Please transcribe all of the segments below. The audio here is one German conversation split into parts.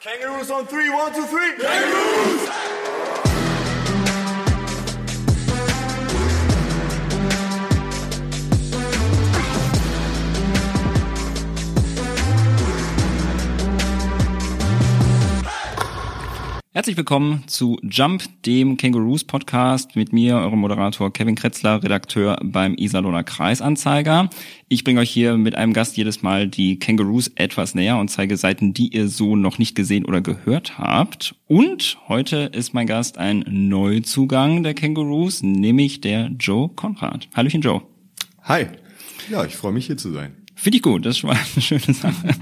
Kangaroos on three, one, two, three. Kangaroos! Herzlich willkommen zu Jump, dem Kangaroos Podcast mit mir, eurem Moderator Kevin Kretzler, Redakteur beim Iserlohner Kreisanzeiger. Ich bringe euch hier mit einem Gast jedes Mal die Kangaroos etwas näher und zeige Seiten, die ihr so noch nicht gesehen oder gehört habt. Und heute ist mein Gast ein Neuzugang der Kangaroos, nämlich der Joe Konrad. Hallöchen Joe. Hi. Ja, ich freue mich hier zu sein. Finde ich gut, das mal eine schöne Sache.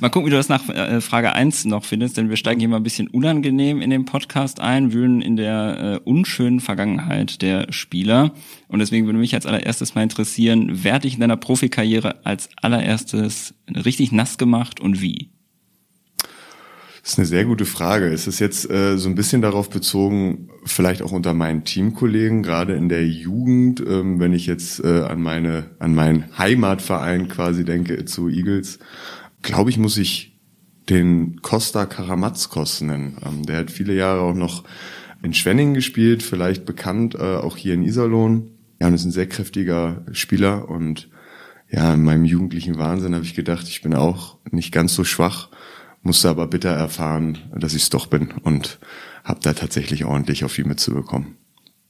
mal gucken, wie du das nach äh, Frage eins noch findest, denn wir steigen hier mal ein bisschen unangenehm in den Podcast ein, wühlen in der äh, unschönen Vergangenheit der Spieler. Und deswegen würde mich als allererstes mal interessieren, wer dich in deiner Profikarriere als allererstes richtig nass gemacht und wie? Das ist eine sehr gute Frage. Es ist jetzt äh, so ein bisschen darauf bezogen, vielleicht auch unter meinen Teamkollegen, gerade in der Jugend, ähm, wenn ich jetzt äh, an meine, an meinen Heimatverein quasi denke, zu Eagles, glaube ich, muss ich den Costa Karamatskos nennen. Ähm, der hat viele Jahre auch noch in Schwenning gespielt, vielleicht bekannt, äh, auch hier in Iserlohn. Ja, und ist ein sehr kräftiger Spieler und ja, in meinem jugendlichen Wahnsinn habe ich gedacht, ich bin auch nicht ganz so schwach musste aber bitter erfahren, dass ich es doch bin und habe da tatsächlich ordentlich auf ihn mitzubekommen.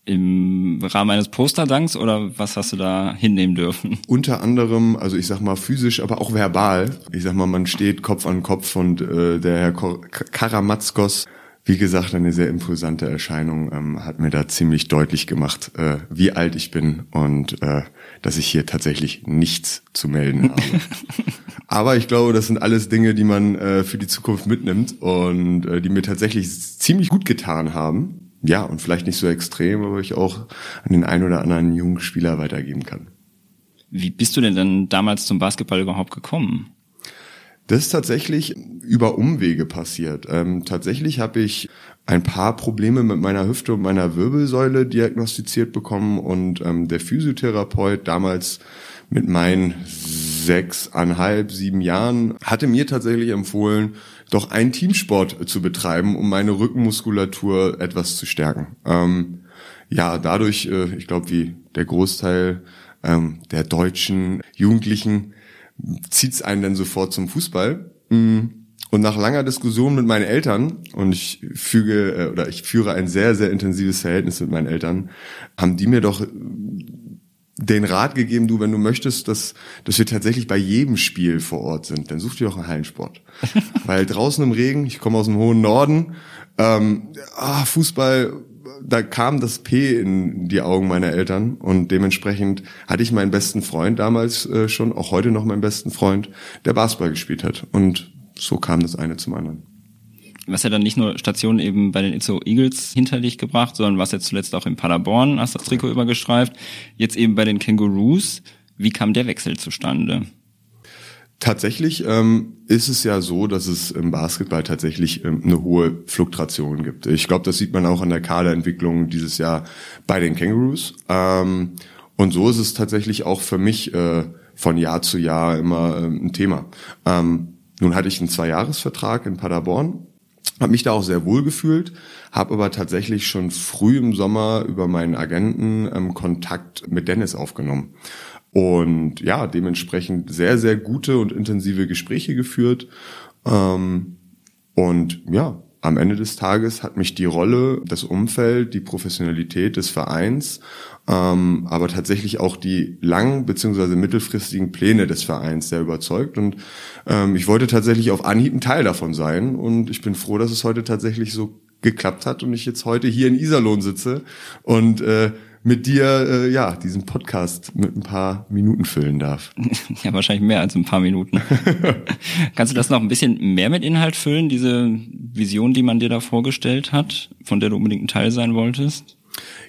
Im Rahmen eines Posterdanks oder was hast du da hinnehmen dürfen? Unter anderem, also ich sag mal physisch, aber auch verbal. Ich sag mal, man steht Kopf an Kopf und äh, der Herr Karamatskos, wie gesagt, eine sehr imposante Erscheinung, ähm, hat mir da ziemlich deutlich gemacht, äh, wie alt ich bin und äh, dass ich hier tatsächlich nichts zu melden habe. Aber ich glaube, das sind alles Dinge, die man äh, für die Zukunft mitnimmt und äh, die mir tatsächlich ziemlich gut getan haben. Ja, und vielleicht nicht so extrem, aber ich auch an den einen oder anderen jungen Spieler weitergeben kann. Wie bist du denn dann damals zum Basketball überhaupt gekommen? Das ist tatsächlich über Umwege passiert. Ähm, tatsächlich habe ich ein paar Probleme mit meiner Hüfte und meiner Wirbelsäule diagnostiziert bekommen und ähm, der Physiotherapeut damals mit meinen sechseinhalb, sieben Jahren hatte mir tatsächlich empfohlen, doch einen Teamsport zu betreiben, um meine Rückenmuskulatur etwas zu stärken. Ähm, ja, dadurch, äh, ich glaube, wie der Großteil ähm, der deutschen Jugendlichen zieht's einen dann sofort zum Fußball. Mm. Und nach langer Diskussion mit meinen Eltern, und ich füge äh, oder ich führe ein sehr, sehr intensives Verhältnis mit meinen Eltern, haben die mir doch den Rat gegeben, du, wenn du möchtest, dass, dass wir tatsächlich bei jedem Spiel vor Ort sind, dann such dir doch einen Hallensport. Weil draußen im Regen, ich komme aus dem hohen Norden, ähm, ah, Fußball, da kam das P in die Augen meiner Eltern und dementsprechend hatte ich meinen besten Freund damals äh, schon, auch heute noch meinen besten Freund, der Basketball gespielt hat. Und so kam das eine zum anderen was ja dann nicht nur Stationen eben bei den Itzo Eagles hinter dich gebracht, sondern was jetzt zuletzt auch in Paderborn, hast das Trikot übergestreift, jetzt eben bei den Kangaroos. Wie kam der Wechsel zustande? Tatsächlich ähm, ist es ja so, dass es im Basketball tatsächlich ähm, eine hohe Fluktuation gibt. Ich glaube, das sieht man auch an der Kaderentwicklung dieses Jahr bei den Kangaroos. Ähm, und so ist es tatsächlich auch für mich äh, von Jahr zu Jahr immer äh, ein Thema. Ähm, nun hatte ich einen Zweijahresvertrag in Paderborn habe mich da auch sehr wohl gefühlt, habe aber tatsächlich schon früh im Sommer über meinen Agenten ähm, Kontakt mit Dennis aufgenommen. Und ja, dementsprechend sehr, sehr gute und intensive Gespräche geführt. Ähm, und ja, am Ende des Tages hat mich die Rolle, das Umfeld, die Professionalität des Vereins, ähm, aber tatsächlich auch die lang- bzw. mittelfristigen Pläne des Vereins sehr überzeugt. Und ähm, ich wollte tatsächlich auf Anhieb ein Teil davon sein. Und ich bin froh, dass es heute tatsächlich so geklappt hat und ich jetzt heute hier in Iserlohn sitze und äh, mit dir äh, ja diesen Podcast mit ein paar Minuten füllen darf. Ja, wahrscheinlich mehr als ein paar Minuten. Kannst du das noch ein bisschen mehr mit Inhalt füllen, diese Vision, die man dir da vorgestellt hat, von der du unbedingt ein Teil sein wolltest?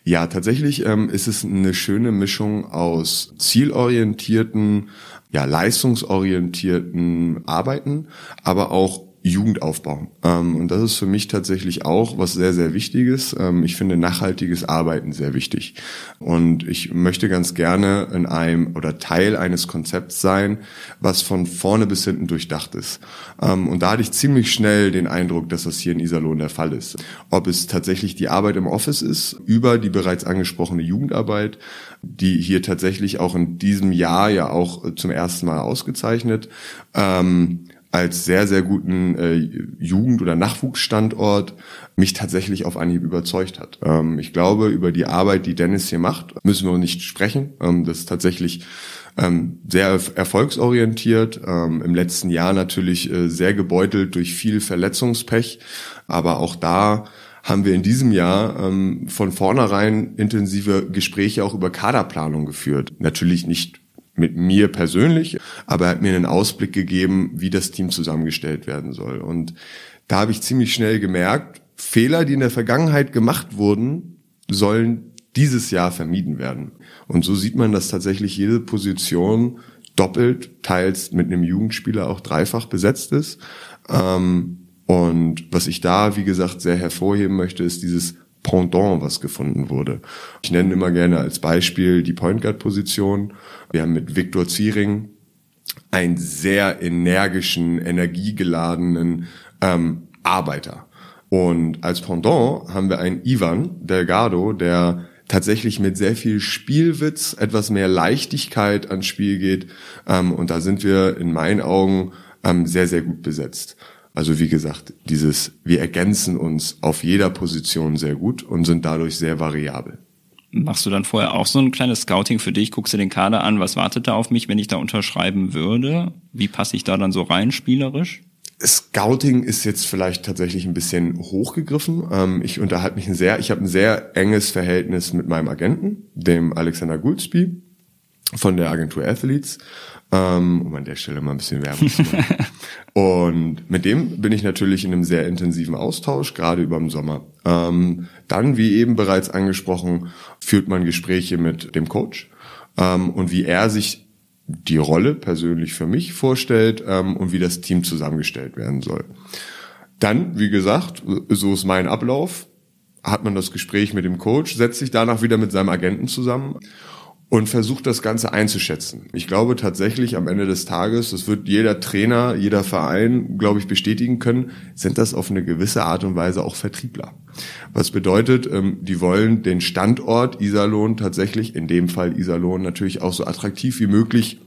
Ja, tatsächlich ähm, ist es eine schöne Mischung aus zielorientierten, ja, leistungsorientierten Arbeiten, aber auch Jugendaufbau. Ähm, und das ist für mich tatsächlich auch was sehr, sehr Wichtiges. Ähm, ich finde nachhaltiges Arbeiten sehr wichtig. Und ich möchte ganz gerne in einem oder Teil eines Konzepts sein, was von vorne bis hinten durchdacht ist. Ähm, und da hatte ich ziemlich schnell den Eindruck, dass das hier in Iserlohn der Fall ist. Ob es tatsächlich die Arbeit im Office ist, über die bereits angesprochene Jugendarbeit, die hier tatsächlich auch in diesem Jahr ja auch zum ersten Mal ausgezeichnet. Als sehr, sehr guten äh, Jugend- oder Nachwuchsstandort mich tatsächlich auf Anhieb überzeugt hat. Ähm, ich glaube, über die Arbeit, die Dennis hier macht, müssen wir nicht sprechen. Ähm, das ist tatsächlich ähm, sehr erfolgsorientiert, ähm, im letzten Jahr natürlich äh, sehr gebeutelt durch viel Verletzungspech, aber auch da haben wir in diesem Jahr ähm, von vornherein intensive Gespräche auch über Kaderplanung geführt. Natürlich nicht mit mir persönlich, aber er hat mir einen Ausblick gegeben, wie das Team zusammengestellt werden soll. Und da habe ich ziemlich schnell gemerkt, Fehler, die in der Vergangenheit gemacht wurden, sollen dieses Jahr vermieden werden. Und so sieht man, dass tatsächlich jede Position doppelt, teils mit einem Jugendspieler auch dreifach besetzt ist. Ähm, und was ich da, wie gesagt, sehr hervorheben möchte, ist dieses Pendant, was gefunden wurde. Ich nenne immer gerne als Beispiel die Point Guard Position. Wir haben mit Viktor Ziering einen sehr energischen, energiegeladenen ähm, Arbeiter. Und als Pendant haben wir einen Ivan Delgado, der tatsächlich mit sehr viel Spielwitz, etwas mehr Leichtigkeit ans Spiel geht. Ähm, und da sind wir in meinen Augen ähm, sehr, sehr gut besetzt. Also wie gesagt, dieses, wir ergänzen uns auf jeder Position sehr gut und sind dadurch sehr variabel. Machst du dann vorher auch so ein kleines Scouting für dich? Guckst du den Kader an? Was wartet da auf mich, wenn ich da unterschreiben würde? Wie passe ich da dann so rein spielerisch? Scouting ist jetzt vielleicht tatsächlich ein bisschen hochgegriffen. Ähm, ich unterhalte mich ein sehr, ich habe ein sehr enges Verhältnis mit meinem Agenten, dem Alexander Gouldsby von der Agentur Athletes, ähm, um an der Stelle mal ein bisschen Werbung zu machen. Und mit dem bin ich natürlich in einem sehr intensiven Austausch, gerade über den Sommer. Ähm, dann, wie eben bereits angesprochen, führt man Gespräche mit dem Coach ähm, und wie er sich die Rolle persönlich für mich vorstellt ähm, und wie das Team zusammengestellt werden soll. Dann, wie gesagt, so ist mein Ablauf, hat man das Gespräch mit dem Coach, setzt sich danach wieder mit seinem Agenten zusammen und versucht das Ganze einzuschätzen. Ich glaube tatsächlich am Ende des Tages, das wird jeder Trainer, jeder Verein, glaube ich, bestätigen können, sind das auf eine gewisse Art und Weise auch Vertriebler. Was bedeutet, ähm, die wollen den Standort Iserlohn tatsächlich, in dem Fall Iserlohn, natürlich auch so attraktiv wie möglich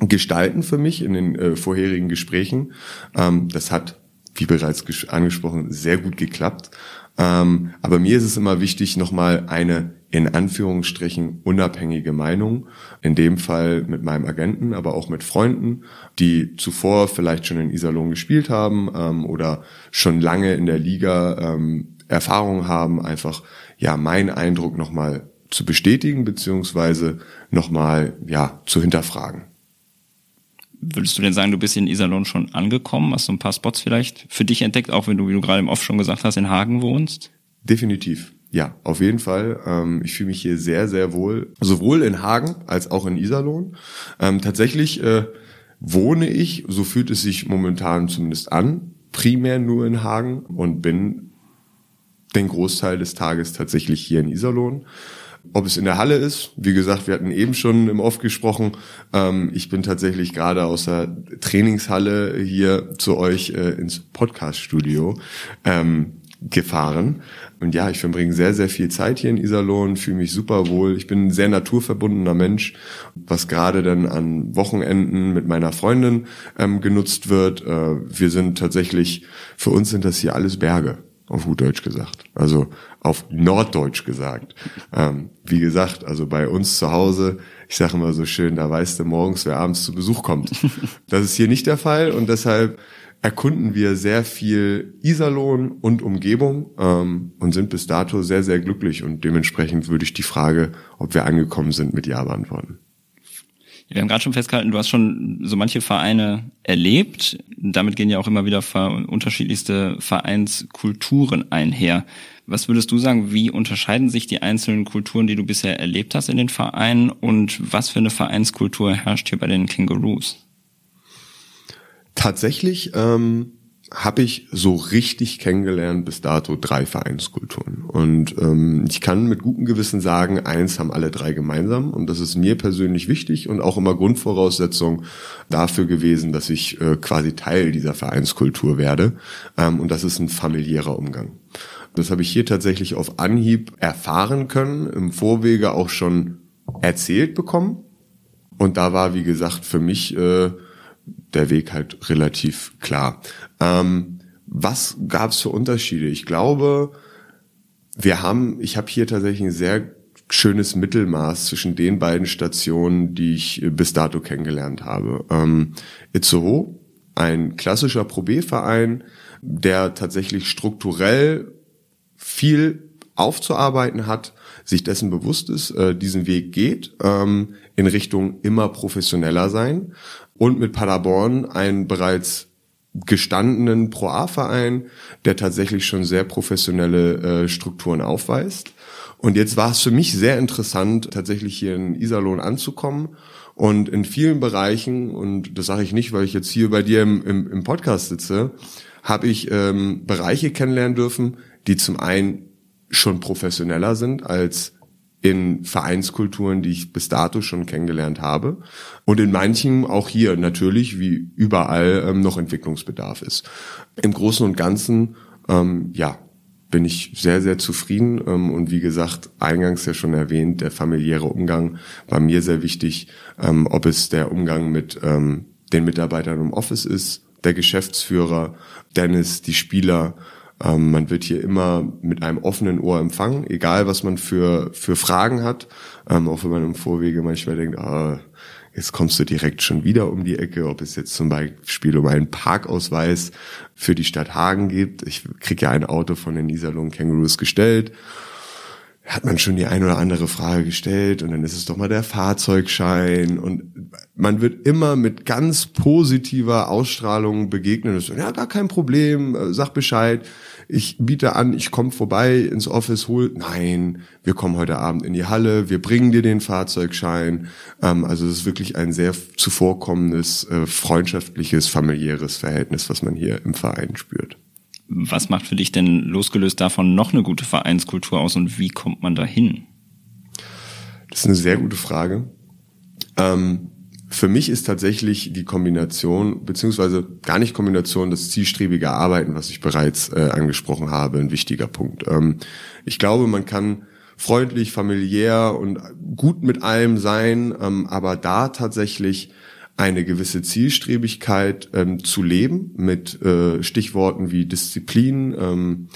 gestalten für mich in den äh, vorherigen Gesprächen. Ähm, das hat, wie bereits angesprochen, sehr gut geklappt. Ähm, aber mir ist es immer wichtig, nochmal eine in Anführungsstrichen unabhängige Meinung, in dem Fall mit meinem Agenten, aber auch mit Freunden, die zuvor vielleicht schon in Iserlohn gespielt haben ähm, oder schon lange in der Liga ähm, Erfahrung haben, einfach ja meinen Eindruck nochmal zu bestätigen beziehungsweise nochmal ja zu hinterfragen. Würdest du denn sagen, du bist in Iserlohn schon angekommen? Hast du ein paar Spots vielleicht für dich entdeckt, auch wenn du, wie du gerade im Off schon gesagt hast, in Hagen wohnst? Definitiv. Ja, auf jeden Fall. Ähm, ich fühle mich hier sehr, sehr wohl, sowohl in Hagen als auch in Iserlohn. Ähm, tatsächlich äh, wohne ich, so fühlt es sich momentan zumindest an, primär nur in Hagen und bin den Großteil des Tages tatsächlich hier in Iserlohn. Ob es in der Halle ist, wie gesagt, wir hatten eben schon im Off gesprochen. Ähm, ich bin tatsächlich gerade aus der Trainingshalle hier zu euch äh, ins Podcaststudio ähm, gefahren. Und ja, ich verbringe sehr, sehr viel Zeit hier in Iserlohn, fühle mich super wohl. Ich bin ein sehr naturverbundener Mensch, was gerade dann an Wochenenden mit meiner Freundin ähm, genutzt wird. Äh, wir sind tatsächlich, für uns sind das hier alles Berge auf gut Deutsch gesagt. Also auf Norddeutsch gesagt. Ähm, wie gesagt, also bei uns zu Hause, ich sage immer so schön, da weißt du morgens, wer abends zu Besuch kommt. Das ist hier nicht der Fall und deshalb erkunden wir sehr viel Iserlohn und Umgebung ähm, und sind bis dato sehr, sehr glücklich und dementsprechend würde ich die Frage, ob wir angekommen sind, mit Ja beantworten. Wir haben gerade schon festgehalten, du hast schon so manche Vereine erlebt. Damit gehen ja auch immer wieder unterschiedlichste Vereinskulturen einher. Was würdest du sagen, wie unterscheiden sich die einzelnen Kulturen, die du bisher erlebt hast in den Vereinen und was für eine Vereinskultur herrscht hier bei den Kangaroos? Tatsächlich ähm, habe ich so richtig kennengelernt bis dato drei Vereinskulturen. Und ähm, ich kann mit gutem Gewissen sagen, eins haben alle drei gemeinsam und das ist mir persönlich wichtig und auch immer Grundvoraussetzung dafür gewesen, dass ich äh, quasi Teil dieser Vereinskultur werde. Ähm, und das ist ein familiärer Umgang. Das habe ich hier tatsächlich auf Anhieb erfahren können, im Vorwege auch schon erzählt bekommen. Und da war, wie gesagt, für mich äh, der Weg halt relativ klar. Ähm, was gab es für Unterschiede? Ich glaube, wir haben, ich habe hier tatsächlich ein sehr schönes Mittelmaß zwischen den beiden Stationen, die ich bis dato kennengelernt habe. Ähm, Itzehoe, ein klassischer Pro B-Verein, der tatsächlich strukturell viel aufzuarbeiten hat, sich dessen bewusst ist, äh, diesen Weg geht, ähm, in Richtung immer professioneller sein und mit Paderborn einen bereits gestandenen Pro A-Verein, der tatsächlich schon sehr professionelle äh, Strukturen aufweist. Und jetzt war es für mich sehr interessant, tatsächlich hier in Iserlohn anzukommen und in vielen Bereichen, und das sage ich nicht, weil ich jetzt hier bei dir im, im, im Podcast sitze, habe ich ähm, Bereiche kennenlernen dürfen, die zum einen schon professioneller sind als in Vereinskulturen, die ich bis dato schon kennengelernt habe. Und in manchen auch hier natürlich, wie überall, ähm, noch Entwicklungsbedarf ist. Im Großen und Ganzen, ähm, ja, bin ich sehr, sehr zufrieden. Ähm, und wie gesagt, eingangs ja schon erwähnt, der familiäre Umgang war mir sehr wichtig. Ähm, ob es der Umgang mit ähm, den Mitarbeitern im Office ist, der Geschäftsführer, Dennis, die Spieler, ähm, man wird hier immer mit einem offenen Ohr empfangen, egal was man für, für Fragen hat. Ähm, auch wenn man im Vorwege manchmal denkt, ah, jetzt kommst du direkt schon wieder um die Ecke, ob es jetzt zum Beispiel um einen Parkausweis für die Stadt Hagen geht. Ich krieg ja ein Auto von den Iserlohn Kangaroos gestellt hat man schon die ein oder andere Frage gestellt und dann ist es doch mal der Fahrzeugschein und man wird immer mit ganz positiver Ausstrahlung begegnet. So, ja, gar kein Problem, äh, sag Bescheid. Ich biete an, ich komme vorbei ins Office, hol. Nein, wir kommen heute Abend in die Halle, wir bringen dir den Fahrzeugschein. Ähm, also es ist wirklich ein sehr zuvorkommendes, äh, freundschaftliches, familiäres Verhältnis, was man hier im Verein spürt. Was macht für dich denn losgelöst davon noch eine gute Vereinskultur aus und wie kommt man dahin? Das ist eine sehr gute Frage. Ähm, für mich ist tatsächlich die Kombination, beziehungsweise gar nicht Kombination, das zielstrebige Arbeiten, was ich bereits äh, angesprochen habe, ein wichtiger Punkt. Ähm, ich glaube, man kann freundlich, familiär und gut mit allem sein, ähm, aber da tatsächlich eine gewisse Zielstrebigkeit ähm, zu leben mit äh, Stichworten wie Disziplin, ähm,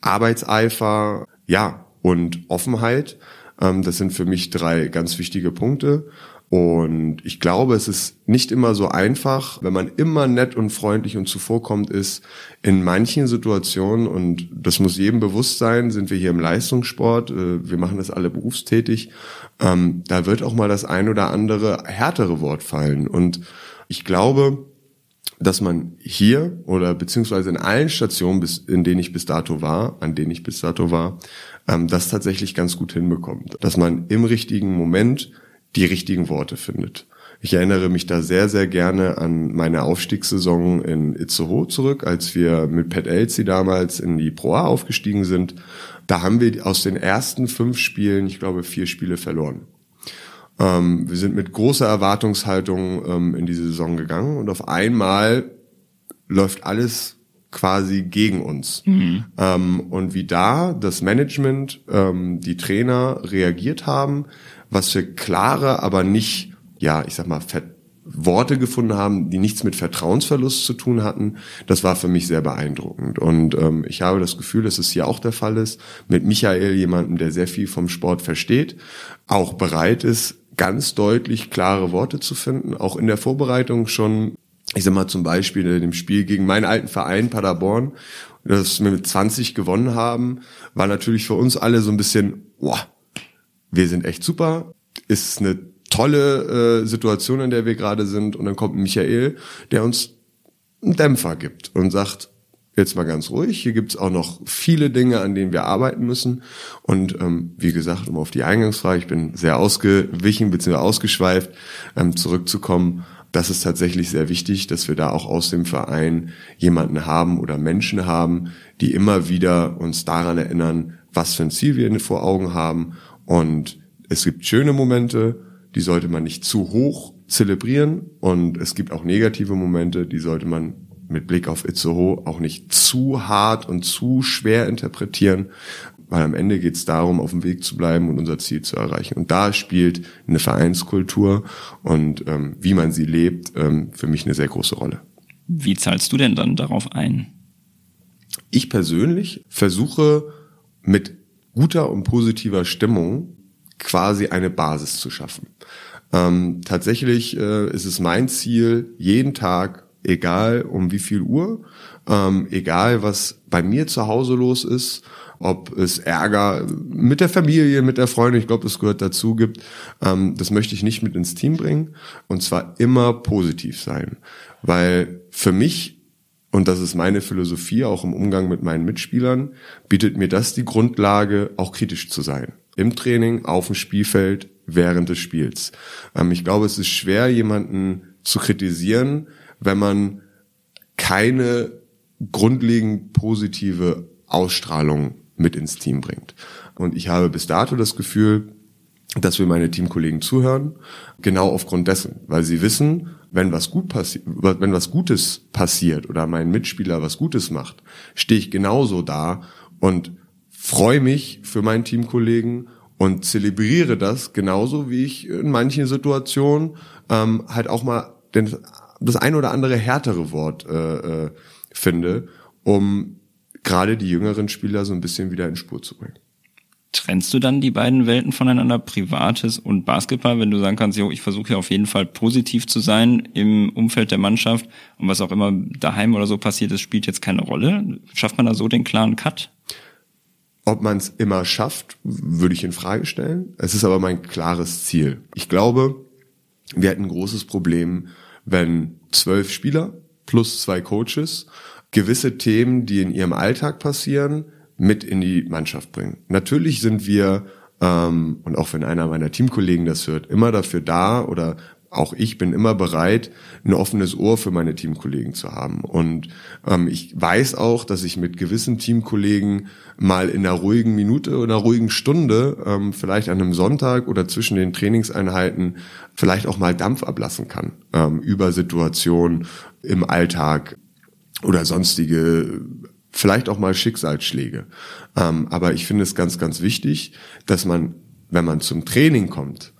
Arbeitseifer, ja, und Offenheit. Ähm, das sind für mich drei ganz wichtige Punkte. Und ich glaube, es ist nicht immer so einfach, wenn man immer nett und freundlich und zuvorkommt ist. In manchen Situationen, und das muss jedem bewusst sein, sind wir hier im Leistungssport, äh, wir machen das alle berufstätig, ähm, da wird auch mal das ein oder andere härtere Wort fallen. Und ich glaube, dass man hier oder beziehungsweise in allen Stationen, in denen ich bis dato war, an denen ich bis dato war, ähm, das tatsächlich ganz gut hinbekommt. Dass man im richtigen Moment die richtigen Worte findet. Ich erinnere mich da sehr, sehr gerne an meine Aufstiegssaison in Itzehoe zurück, als wir mit Pat Elsie damals in die Pro A aufgestiegen sind. Da haben wir aus den ersten fünf Spielen, ich glaube, vier Spiele verloren. Ähm, wir sind mit großer Erwartungshaltung ähm, in diese Saison gegangen und auf einmal läuft alles quasi gegen uns. Mhm. Ähm, und wie da das Management, ähm, die Trainer reagiert haben, was für klare, aber nicht, ja, ich sag mal, Worte gefunden haben, die nichts mit Vertrauensverlust zu tun hatten, das war für mich sehr beeindruckend. Und ähm, ich habe das Gefühl, dass es hier auch der Fall ist, mit Michael, jemandem, der sehr viel vom Sport versteht, auch bereit ist, ganz deutlich klare Worte zu finden, auch in der Vorbereitung schon, ich sag mal zum Beispiel in dem Spiel gegen meinen alten Verein Paderborn, das wir mit 20 gewonnen haben, war natürlich für uns alle so ein bisschen, boah, wir sind echt super, ist eine tolle äh, Situation, in der wir gerade sind. Und dann kommt Michael, der uns einen Dämpfer gibt und sagt, jetzt mal ganz ruhig, hier gibt's auch noch viele Dinge, an denen wir arbeiten müssen. Und ähm, wie gesagt, um auf die Eingangsfrage, ich bin sehr ausgewichen bzw. ausgeschweift, ähm, zurückzukommen. das ist tatsächlich sehr wichtig, dass wir da auch aus dem Verein jemanden haben oder Menschen haben, die immer wieder uns daran erinnern, was für ein Ziel wir vor Augen haben. Und es gibt schöne Momente, die sollte man nicht zu hoch zelebrieren. Und es gibt auch negative Momente, die sollte man mit Blick auf Itzehoe auch nicht zu hart und zu schwer interpretieren, weil am Ende geht es darum, auf dem Weg zu bleiben und unser Ziel zu erreichen. Und da spielt eine Vereinskultur und ähm, wie man sie lebt ähm, für mich eine sehr große Rolle. Wie zahlst du denn dann darauf ein? Ich persönlich versuche mit guter und positiver Stimmung quasi eine Basis zu schaffen. Ähm, tatsächlich äh, ist es mein Ziel, jeden Tag, egal um wie viel Uhr, ähm, egal was bei mir zu Hause los ist, ob es Ärger mit der Familie, mit der Freundin, ich glaube, es gehört dazu gibt, ähm, das möchte ich nicht mit ins Team bringen und zwar immer positiv sein, weil für mich und das ist meine Philosophie auch im Umgang mit meinen Mitspielern, bietet mir das die Grundlage, auch kritisch zu sein. Im Training, auf dem Spielfeld, während des Spiels. Ähm, ich glaube, es ist schwer, jemanden zu kritisieren, wenn man keine grundlegend positive Ausstrahlung mit ins Team bringt. Und ich habe bis dato das Gefühl, dass wir meine Teamkollegen zuhören, genau aufgrund dessen, weil sie wissen, wenn was gut passiert, wenn was Gutes passiert oder mein Mitspieler was Gutes macht, stehe ich genauso da und freue mich für meinen Teamkollegen und zelebriere das genauso, wie ich in manchen Situationen ähm, halt auch mal den, das ein oder andere härtere Wort äh, äh, finde, um gerade die jüngeren Spieler so ein bisschen wieder in Spur zu bringen. Trennst du dann die beiden Welten voneinander, Privates und Basketball, wenn du sagen kannst, jo, ich versuche ja auf jeden Fall positiv zu sein im Umfeld der Mannschaft und was auch immer daheim oder so passiert ist, spielt jetzt keine Rolle? Schafft man da so den klaren Cut? Ob man es immer schafft, würde ich in Frage stellen. Es ist aber mein klares Ziel. Ich glaube, wir hätten ein großes Problem, wenn zwölf Spieler plus zwei Coaches gewisse Themen, die in ihrem Alltag passieren, mit in die Mannschaft bringen. Natürlich sind wir, ähm, und auch wenn einer meiner Teamkollegen das hört, immer dafür da oder auch ich bin immer bereit, ein offenes Ohr für meine Teamkollegen zu haben. Und ähm, ich weiß auch, dass ich mit gewissen Teamkollegen mal in einer ruhigen Minute oder ruhigen Stunde, ähm, vielleicht an einem Sonntag oder zwischen den Trainingseinheiten, vielleicht auch mal Dampf ablassen kann ähm, über Situationen im Alltag oder sonstige vielleicht auch mal Schicksalsschläge. Ähm, aber ich finde es ganz, ganz wichtig, dass man, wenn man zum Training kommt,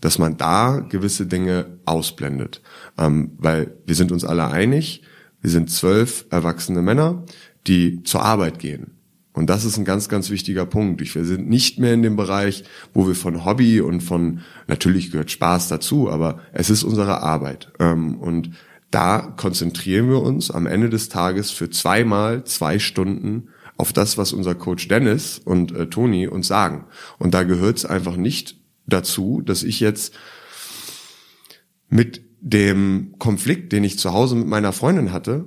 dass man da gewisse Dinge ausblendet. Ähm, weil wir sind uns alle einig, wir sind zwölf erwachsene Männer, die zur Arbeit gehen. Und das ist ein ganz, ganz wichtiger Punkt. Wir sind nicht mehr in dem Bereich, wo wir von Hobby und von, natürlich gehört Spaß dazu, aber es ist unsere Arbeit. Ähm, und da konzentrieren wir uns am Ende des Tages für zweimal zwei Stunden auf das, was unser Coach Dennis und äh, Toni uns sagen. Und da gehört es einfach nicht dazu, dass ich jetzt mit dem Konflikt, den ich zu Hause mit meiner Freundin hatte,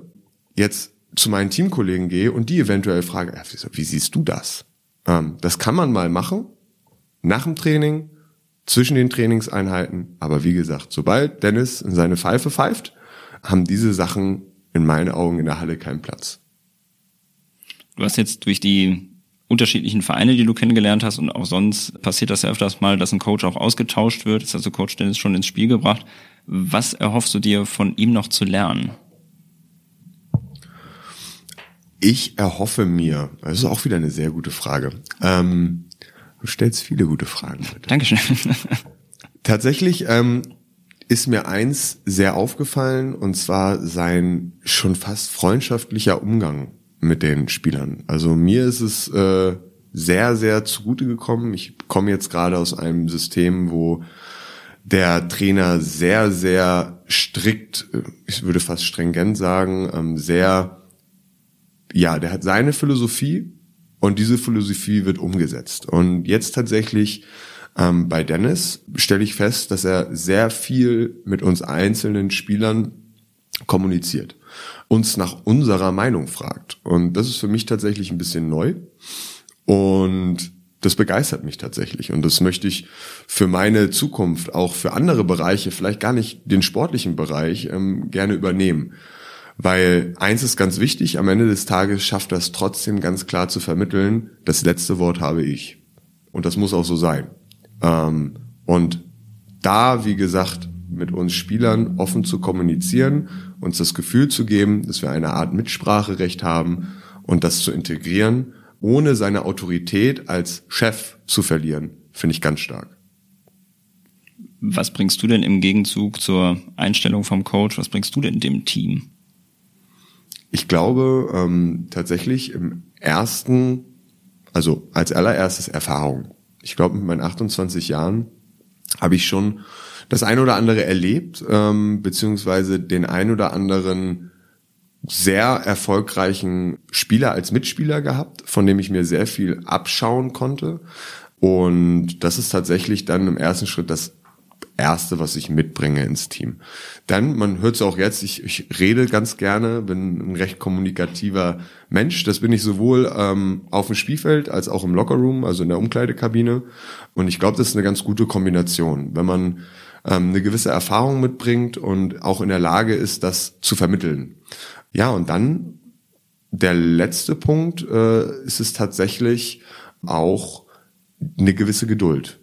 jetzt zu meinen Teamkollegen gehe und die eventuell frage, wie siehst du das? Ähm, das kann man mal machen, nach dem Training, zwischen den Trainingseinheiten. Aber wie gesagt, sobald Dennis in seine Pfeife pfeift, haben diese Sachen in meinen Augen in der Halle keinen Platz. Du hast jetzt durch die unterschiedlichen Vereine, die du kennengelernt hast und auch sonst passiert das ja öfters mal, dass ein Coach auch ausgetauscht wird. Das hast du Coach Dennis schon ins Spiel gebracht. Was erhoffst du dir von ihm noch zu lernen? Ich erhoffe mir, das ist auch wieder eine sehr gute Frage. Ähm, du stellst viele gute Fragen. Bitte. Dankeschön. Tatsächlich ähm, ist mir eins sehr aufgefallen und zwar sein schon fast freundschaftlicher Umgang mit den Spielern. Also mir ist es äh, sehr, sehr zugute gekommen. Ich komme jetzt gerade aus einem System, wo der Trainer sehr, sehr strikt, ich würde fast stringent sagen, ähm, sehr, ja, der hat seine Philosophie und diese Philosophie wird umgesetzt. Und jetzt tatsächlich ähm, bei Dennis stelle ich fest, dass er sehr viel mit uns einzelnen Spielern kommuniziert, uns nach unserer Meinung fragt. Und das ist für mich tatsächlich ein bisschen neu. Und das begeistert mich tatsächlich und das möchte ich für meine Zukunft, auch für andere Bereiche, vielleicht gar nicht den sportlichen Bereich, ähm, gerne übernehmen. Weil eins ist ganz wichtig, am Ende des Tages schafft das trotzdem ganz klar zu vermitteln, das letzte Wort habe ich. Und das muss auch so sein. Ähm, und da, wie gesagt, mit uns Spielern offen zu kommunizieren, uns das Gefühl zu geben, dass wir eine Art Mitspracherecht haben und das zu integrieren ohne seine Autorität als Chef zu verlieren, finde ich ganz stark. Was bringst du denn im Gegenzug zur Einstellung vom Coach? Was bringst du denn dem Team? Ich glaube ähm, tatsächlich im ersten, also als allererstes Erfahrung. Ich glaube, mit meinen 28 Jahren habe ich schon das ein oder andere erlebt, ähm, beziehungsweise den ein oder anderen sehr erfolgreichen Spieler als Mitspieler gehabt, von dem ich mir sehr viel abschauen konnte. Und das ist tatsächlich dann im ersten Schritt das Erste, was ich mitbringe ins Team. Dann, man hört es auch jetzt, ich, ich rede ganz gerne, bin ein recht kommunikativer Mensch. Das bin ich sowohl ähm, auf dem Spielfeld als auch im Lockerroom, also in der Umkleidekabine. Und ich glaube, das ist eine ganz gute Kombination, wenn man ähm, eine gewisse Erfahrung mitbringt und auch in der Lage ist, das zu vermitteln. Ja, und dann der letzte Punkt äh, ist es tatsächlich auch eine gewisse Geduld.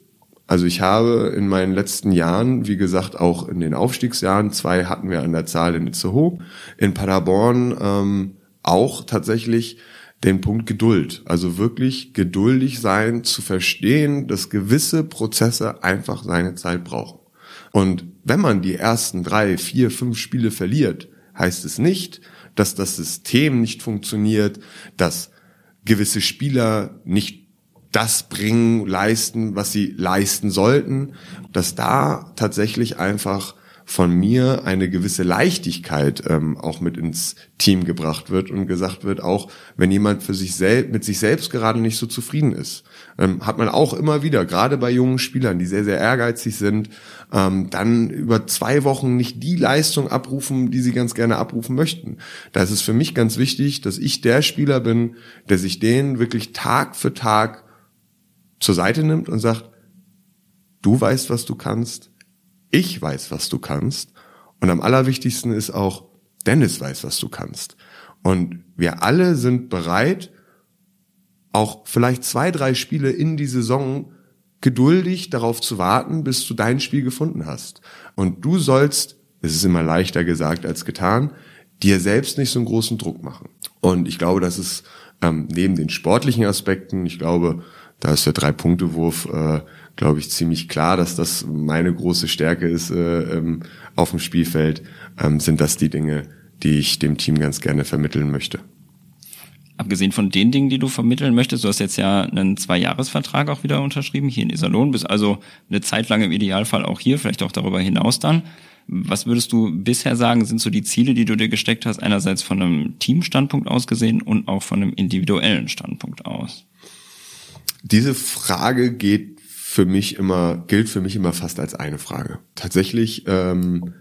Also ich habe in meinen letzten Jahren, wie gesagt, auch in den Aufstiegsjahren, zwei hatten wir an der Zahl in Itzehoe, in Paderborn ähm, auch tatsächlich den Punkt Geduld. Also wirklich geduldig sein, zu verstehen, dass gewisse Prozesse einfach seine Zeit brauchen. Und wenn man die ersten drei, vier, fünf Spiele verliert, heißt es nicht, dass das System nicht funktioniert, dass gewisse Spieler nicht das bringen, leisten, was sie leisten sollten, dass da tatsächlich einfach von mir eine gewisse Leichtigkeit ähm, auch mit ins Team gebracht wird und gesagt wird, auch wenn jemand für sich selbst mit sich selbst gerade nicht so zufrieden ist, ähm, hat man auch immer wieder, gerade bei jungen Spielern, die sehr, sehr ehrgeizig sind, ähm, dann über zwei Wochen nicht die Leistung abrufen, die sie ganz gerne abrufen möchten. Da ist es für mich ganz wichtig, dass ich der Spieler bin, der sich den wirklich Tag für Tag zur Seite nimmt und sagt, du weißt, was du kannst, ich weiß, was du kannst. Und am allerwichtigsten ist auch, Dennis weiß, was du kannst. Und wir alle sind bereit, auch vielleicht zwei, drei Spiele in die Saison geduldig darauf zu warten, bis du dein Spiel gefunden hast. Und du sollst, es ist immer leichter gesagt als getan, dir selbst nicht so einen großen Druck machen. Und ich glaube, das ist ähm, neben den sportlichen Aspekten, ich glaube, da ist der Drei-Punkte-Wurf äh, glaube ich, ziemlich klar, dass das meine große Stärke ist äh, ähm, auf dem Spielfeld, ähm, sind das die Dinge, die ich dem Team ganz gerne vermitteln möchte. Abgesehen von den Dingen, die du vermitteln möchtest, du hast jetzt ja einen Zwei-Jahres-Vertrag auch wieder unterschrieben, hier in Iserlohn, bist also eine Zeit lang im Idealfall auch hier, vielleicht auch darüber hinaus dann. Was würdest du bisher sagen, sind so die Ziele, die du dir gesteckt hast, einerseits von einem Teamstandpunkt aus gesehen und auch von einem individuellen Standpunkt aus? Diese Frage geht für mich immer, gilt für mich immer fast als eine Frage. Tatsächlich ähm,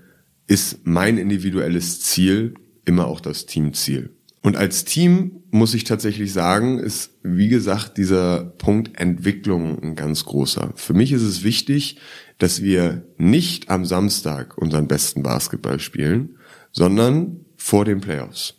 ist mein individuelles Ziel immer auch das Teamziel. Und als Team muss ich tatsächlich sagen, ist, wie gesagt, dieser Punkt Entwicklung ein ganz großer. Für mich ist es wichtig, dass wir nicht am Samstag unseren besten Basketball spielen, sondern vor den Playoffs.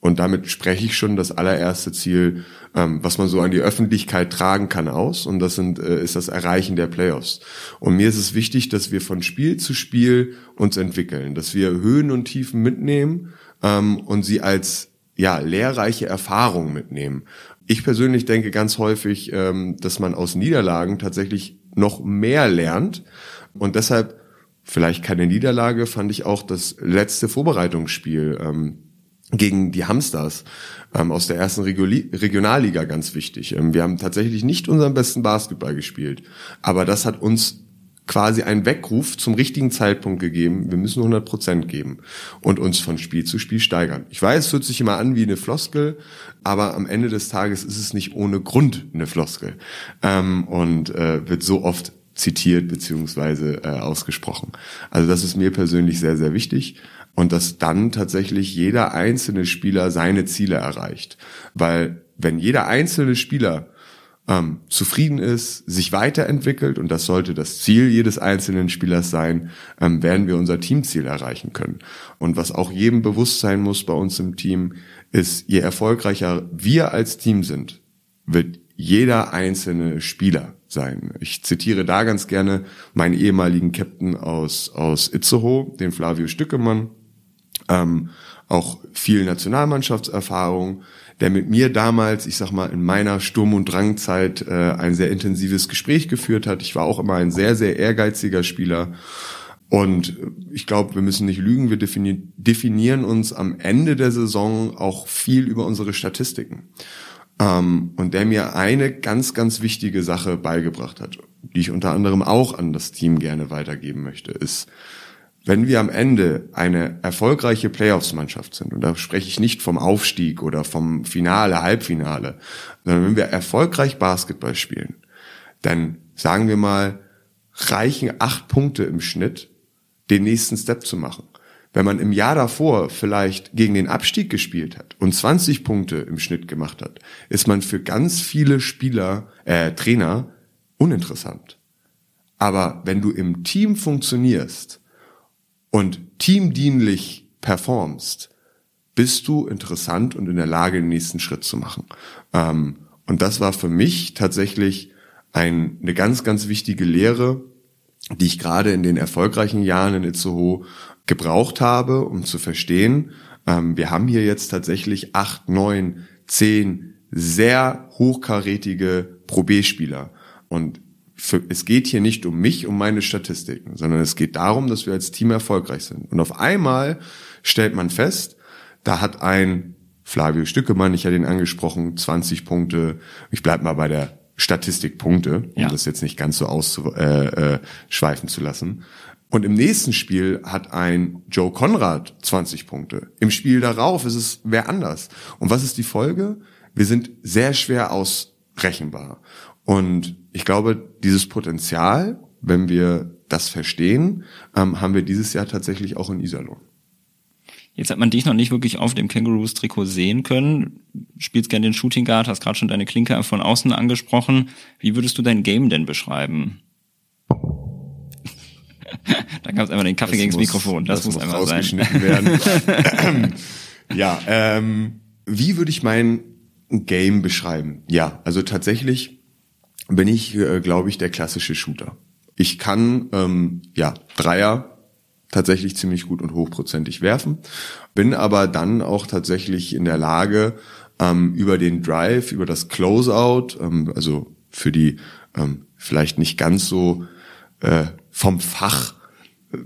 Und damit spreche ich schon das allererste Ziel, ähm, was man so an die Öffentlichkeit tragen kann, aus. Und das sind, äh, ist das Erreichen der Playoffs. Und mir ist es wichtig, dass wir von Spiel zu Spiel uns entwickeln, dass wir Höhen und Tiefen mitnehmen ähm, und sie als ja lehrreiche Erfahrung mitnehmen. Ich persönlich denke ganz häufig, ähm, dass man aus Niederlagen tatsächlich noch mehr lernt. Und deshalb vielleicht keine Niederlage, fand ich auch das letzte Vorbereitungsspiel ähm, gegen die Hamsters ähm, aus der ersten Reguli Regionalliga ganz wichtig. Ähm, wir haben tatsächlich nicht unseren besten Basketball gespielt, aber das hat uns quasi einen Weckruf zum richtigen Zeitpunkt gegeben. Wir müssen 100 Prozent geben und uns von Spiel zu Spiel steigern. Ich weiß, es hört sich immer an wie eine Floskel, aber am Ende des Tages ist es nicht ohne Grund eine Floskel ähm, und äh, wird so oft zitiert beziehungsweise äh, ausgesprochen. Also das ist mir persönlich sehr, sehr wichtig und dass dann tatsächlich jeder einzelne Spieler seine Ziele erreicht. Weil wenn jeder einzelne Spieler ähm, zufrieden ist, sich weiterentwickelt und das sollte das Ziel jedes einzelnen Spielers sein, ähm, werden wir unser Teamziel erreichen können. Und was auch jedem bewusst sein muss bei uns im Team, ist, je erfolgreicher wir als Team sind, wird jeder einzelne Spieler sein. Ich zitiere da ganz gerne meinen ehemaligen Captain aus, aus Itzehoe, den Flavio Stückemann, ähm, auch viel Nationalmannschaftserfahrung, der mit mir damals, ich sag mal, in meiner Sturm- und Drangzeit äh, ein sehr intensives Gespräch geführt hat. Ich war auch immer ein sehr, sehr ehrgeiziger Spieler. Und ich glaube, wir müssen nicht lügen, wir definieren uns am Ende der Saison auch viel über unsere Statistiken. Ähm, und der mir eine ganz, ganz wichtige Sache beigebracht hat, die ich unter anderem auch an das Team gerne weitergeben möchte, ist, wenn wir am Ende eine erfolgreiche Playoffs-Mannschaft sind, und da spreche ich nicht vom Aufstieg oder vom Finale, Halbfinale, sondern wenn wir erfolgreich Basketball spielen, dann sagen wir mal, reichen acht Punkte im Schnitt, den nächsten Step zu machen. Wenn man im Jahr davor vielleicht gegen den Abstieg gespielt hat und 20 Punkte im Schnitt gemacht hat, ist man für ganz viele Spieler, äh, Trainer uninteressant. Aber wenn du im Team funktionierst, und teamdienlich performst, bist du interessant und in der Lage, den nächsten Schritt zu machen. Ähm, und das war für mich tatsächlich ein, eine ganz, ganz wichtige Lehre, die ich gerade in den erfolgreichen Jahren in Itzehoe gebraucht habe, um zu verstehen, ähm, wir haben hier jetzt tatsächlich acht, neun, zehn sehr hochkarätige Pro B-Spieler. Und für, es geht hier nicht um mich, um meine Statistiken, sondern es geht darum, dass wir als Team erfolgreich sind. Und auf einmal stellt man fest, da hat ein Flavio Stückemann, ich hatte ihn angesprochen, 20 Punkte. Ich bleib mal bei der Statistik Punkte, um ja. das jetzt nicht ganz so ausschweifen äh, äh, zu lassen. Und im nächsten Spiel hat ein Joe Conrad 20 Punkte. Im Spiel darauf ist es wer anders. Und was ist die Folge? Wir sind sehr schwer ausrechenbar. Und ich glaube, dieses Potenzial, wenn wir das verstehen, ähm, haben wir dieses Jahr tatsächlich auch in Iserlohn. Jetzt hat man dich noch nicht wirklich auf dem Kangaroos-Trikot sehen können. Spielst gerne den Shooting Guard, hast gerade schon deine Klinke von außen angesprochen. Wie würdest du dein Game denn beschreiben? da gab es einmal den Kaffee das gegen das Mikrofon. Das, das muss, muss einmal sein. werden. ja, ähm, wie würde ich mein Game beschreiben? Ja, also tatsächlich bin ich, äh, glaube ich, der klassische Shooter. Ich kann ähm, ja Dreier tatsächlich ziemlich gut und hochprozentig werfen, bin aber dann auch tatsächlich in der Lage, ähm, über den Drive, über das Closeout, ähm, also für die ähm, vielleicht nicht ganz so äh, vom Fach, äh,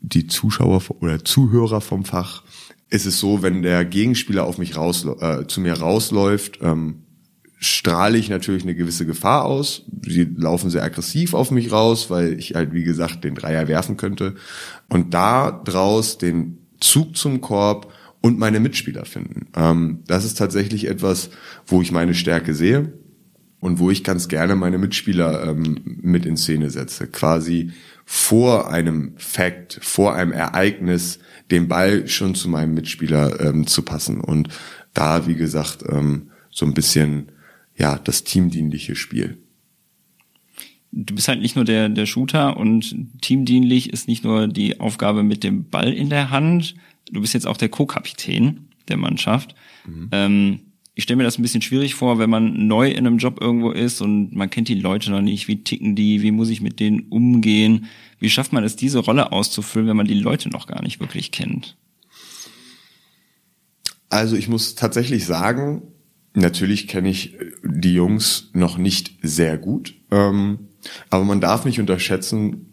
die Zuschauer oder Zuhörer vom Fach, ist es so, wenn der Gegenspieler auf mich raus, äh, zu mir rausläuft, ähm, strahle ich natürlich eine gewisse Gefahr aus. Sie laufen sehr aggressiv auf mich raus, weil ich halt, wie gesagt, den Dreier werfen könnte. Und da draus den Zug zum Korb und meine Mitspieler finden. Ähm, das ist tatsächlich etwas, wo ich meine Stärke sehe und wo ich ganz gerne meine Mitspieler ähm, mit in Szene setze. Quasi vor einem Fact, vor einem Ereignis, den Ball schon zu meinem Mitspieler ähm, zu passen. Und da, wie gesagt, ähm, so ein bisschen ja, das teamdienliche Spiel. Du bist halt nicht nur der, der Shooter und teamdienlich ist nicht nur die Aufgabe mit dem Ball in der Hand, du bist jetzt auch der Co-Kapitän der Mannschaft. Mhm. Ähm, ich stelle mir das ein bisschen schwierig vor, wenn man neu in einem Job irgendwo ist und man kennt die Leute noch nicht, wie ticken die, wie muss ich mit denen umgehen, wie schafft man es, diese Rolle auszufüllen, wenn man die Leute noch gar nicht wirklich kennt? Also ich muss tatsächlich sagen, Natürlich kenne ich äh, die Jungs noch nicht sehr gut, ähm, aber man darf nicht unterschätzen,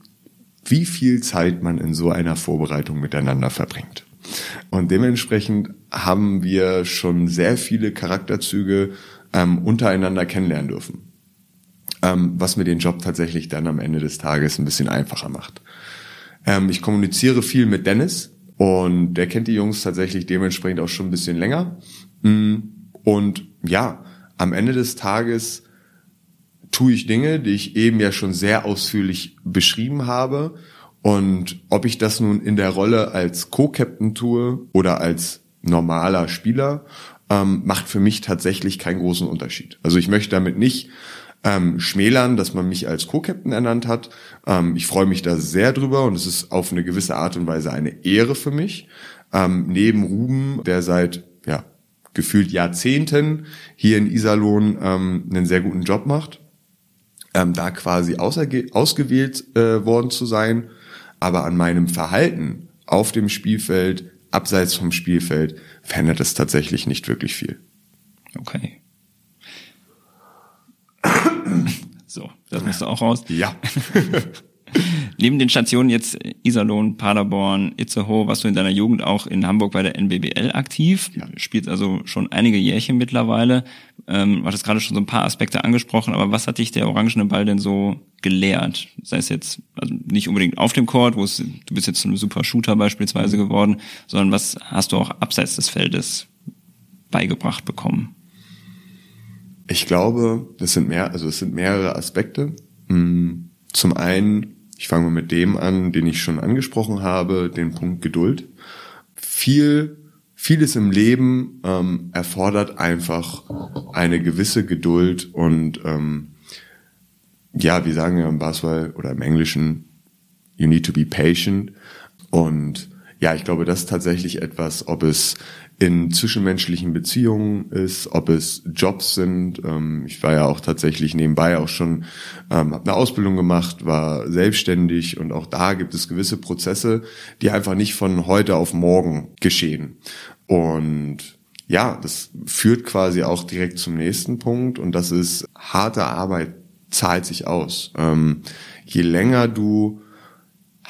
wie viel Zeit man in so einer Vorbereitung miteinander verbringt. Und dementsprechend haben wir schon sehr viele Charakterzüge ähm, untereinander kennenlernen dürfen, ähm, was mir den Job tatsächlich dann am Ende des Tages ein bisschen einfacher macht. Ähm, ich kommuniziere viel mit Dennis und der kennt die Jungs tatsächlich dementsprechend auch schon ein bisschen länger. Mhm und ja, am Ende des Tages tue ich Dinge, die ich eben ja schon sehr ausführlich beschrieben habe. Und ob ich das nun in der Rolle als Co-Captain tue oder als normaler Spieler, ähm, macht für mich tatsächlich keinen großen Unterschied. Also ich möchte damit nicht ähm, schmälern, dass man mich als Co-Captain ernannt hat. Ähm, ich freue mich da sehr drüber und es ist auf eine gewisse Art und Weise eine Ehre für mich. Ähm, neben Ruben, der seit gefühlt Jahrzehnten hier in Iserlohn ähm, einen sehr guten Job macht, ähm, da quasi ausgewählt äh, worden zu sein, aber an meinem Verhalten auf dem Spielfeld, abseits vom Spielfeld, verändert es tatsächlich nicht wirklich viel. Okay. So, das musst du auch raus. Ja. Neben den Stationen jetzt Iserlohn, Paderborn, Itzehoe, warst du in deiner Jugend auch in Hamburg bei der NBBL aktiv, ja. spielst also schon einige Jährchen mittlerweile. Ähm, du hattest gerade schon so ein paar Aspekte angesprochen, aber was hat dich der orangene Ball denn so gelehrt? Sei es jetzt also nicht unbedingt auf dem Court, wo es, du bist jetzt ein super Shooter beispielsweise geworden, sondern was hast du auch abseits des Feldes beigebracht bekommen? Ich glaube, das sind mehr, also es sind mehrere Aspekte. Hm, zum einen ich fange mal mit dem an, den ich schon angesprochen habe, den Punkt Geduld. Viel, vieles im Leben ähm, erfordert einfach eine gewisse Geduld und ähm, ja, wir sagen ja im Basketball oder im Englischen, you need to be patient. Und ja, ich glaube, das ist tatsächlich etwas, ob es in zwischenmenschlichen Beziehungen ist, ob es Jobs sind. Ähm, ich war ja auch tatsächlich nebenbei auch schon, ähm, habe eine Ausbildung gemacht, war selbstständig und auch da gibt es gewisse Prozesse, die einfach nicht von heute auf morgen geschehen. Und ja, das führt quasi auch direkt zum nächsten Punkt und das ist harte Arbeit zahlt sich aus. Ähm, je länger du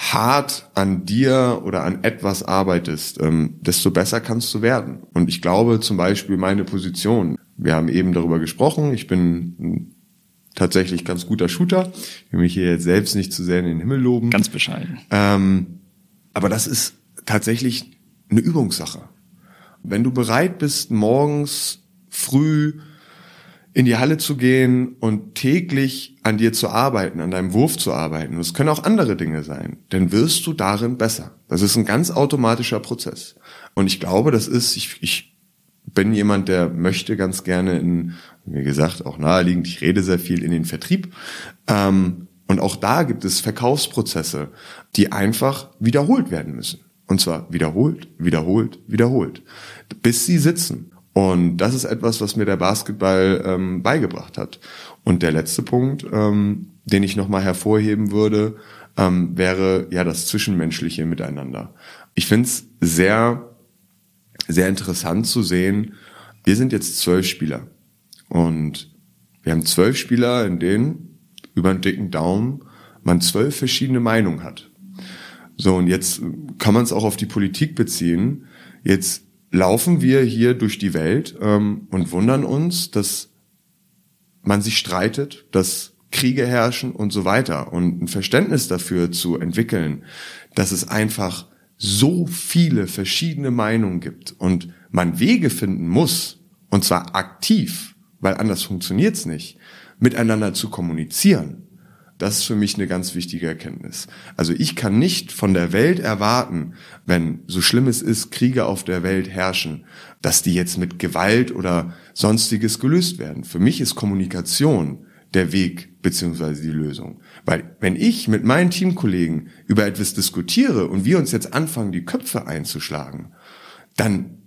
hart an dir oder an etwas arbeitest, ähm, desto besser kannst du werden. Und ich glaube zum Beispiel meine Position. Wir haben eben darüber gesprochen. Ich bin ein tatsächlich ganz guter Shooter. Ich will mich hier jetzt selbst nicht zu sehr in den Himmel loben. Ganz bescheiden. Ähm, aber das ist tatsächlich eine Übungssache. Wenn du bereit bist, morgens früh in die Halle zu gehen und täglich an dir zu arbeiten, an deinem Wurf zu arbeiten, das können auch andere Dinge sein, dann wirst du darin besser. Das ist ein ganz automatischer Prozess. Und ich glaube, das ist, ich, ich bin jemand, der möchte ganz gerne in, wie gesagt, auch naheliegend, ich rede sehr viel in den Vertrieb. Ähm, und auch da gibt es Verkaufsprozesse, die einfach wiederholt werden müssen. Und zwar wiederholt, wiederholt, wiederholt, bis sie sitzen. Und das ist etwas, was mir der Basketball ähm, beigebracht hat. Und der letzte Punkt, ähm, den ich nochmal hervorheben würde, ähm, wäre ja das zwischenmenschliche Miteinander. Ich finde es sehr, sehr interessant zu sehen, wir sind jetzt zwölf Spieler. Und wir haben zwölf Spieler, in denen über einen dicken Daumen man zwölf verschiedene Meinungen hat. So, und jetzt kann man es auch auf die Politik beziehen. Jetzt laufen wir hier durch die Welt ähm, und wundern uns, dass man sich streitet, dass Kriege herrschen und so weiter. Und ein Verständnis dafür zu entwickeln, dass es einfach so viele verschiedene Meinungen gibt und man Wege finden muss, und zwar aktiv, weil anders funktioniert's nicht, miteinander zu kommunizieren. Das ist für mich eine ganz wichtige Erkenntnis. Also ich kann nicht von der Welt erwarten, wenn so schlimm es ist, Kriege auf der Welt herrschen, dass die jetzt mit Gewalt oder sonstiges gelöst werden. Für mich ist Kommunikation der Weg beziehungsweise die Lösung. Weil wenn ich mit meinen Teamkollegen über etwas diskutiere und wir uns jetzt anfangen, die Köpfe einzuschlagen, dann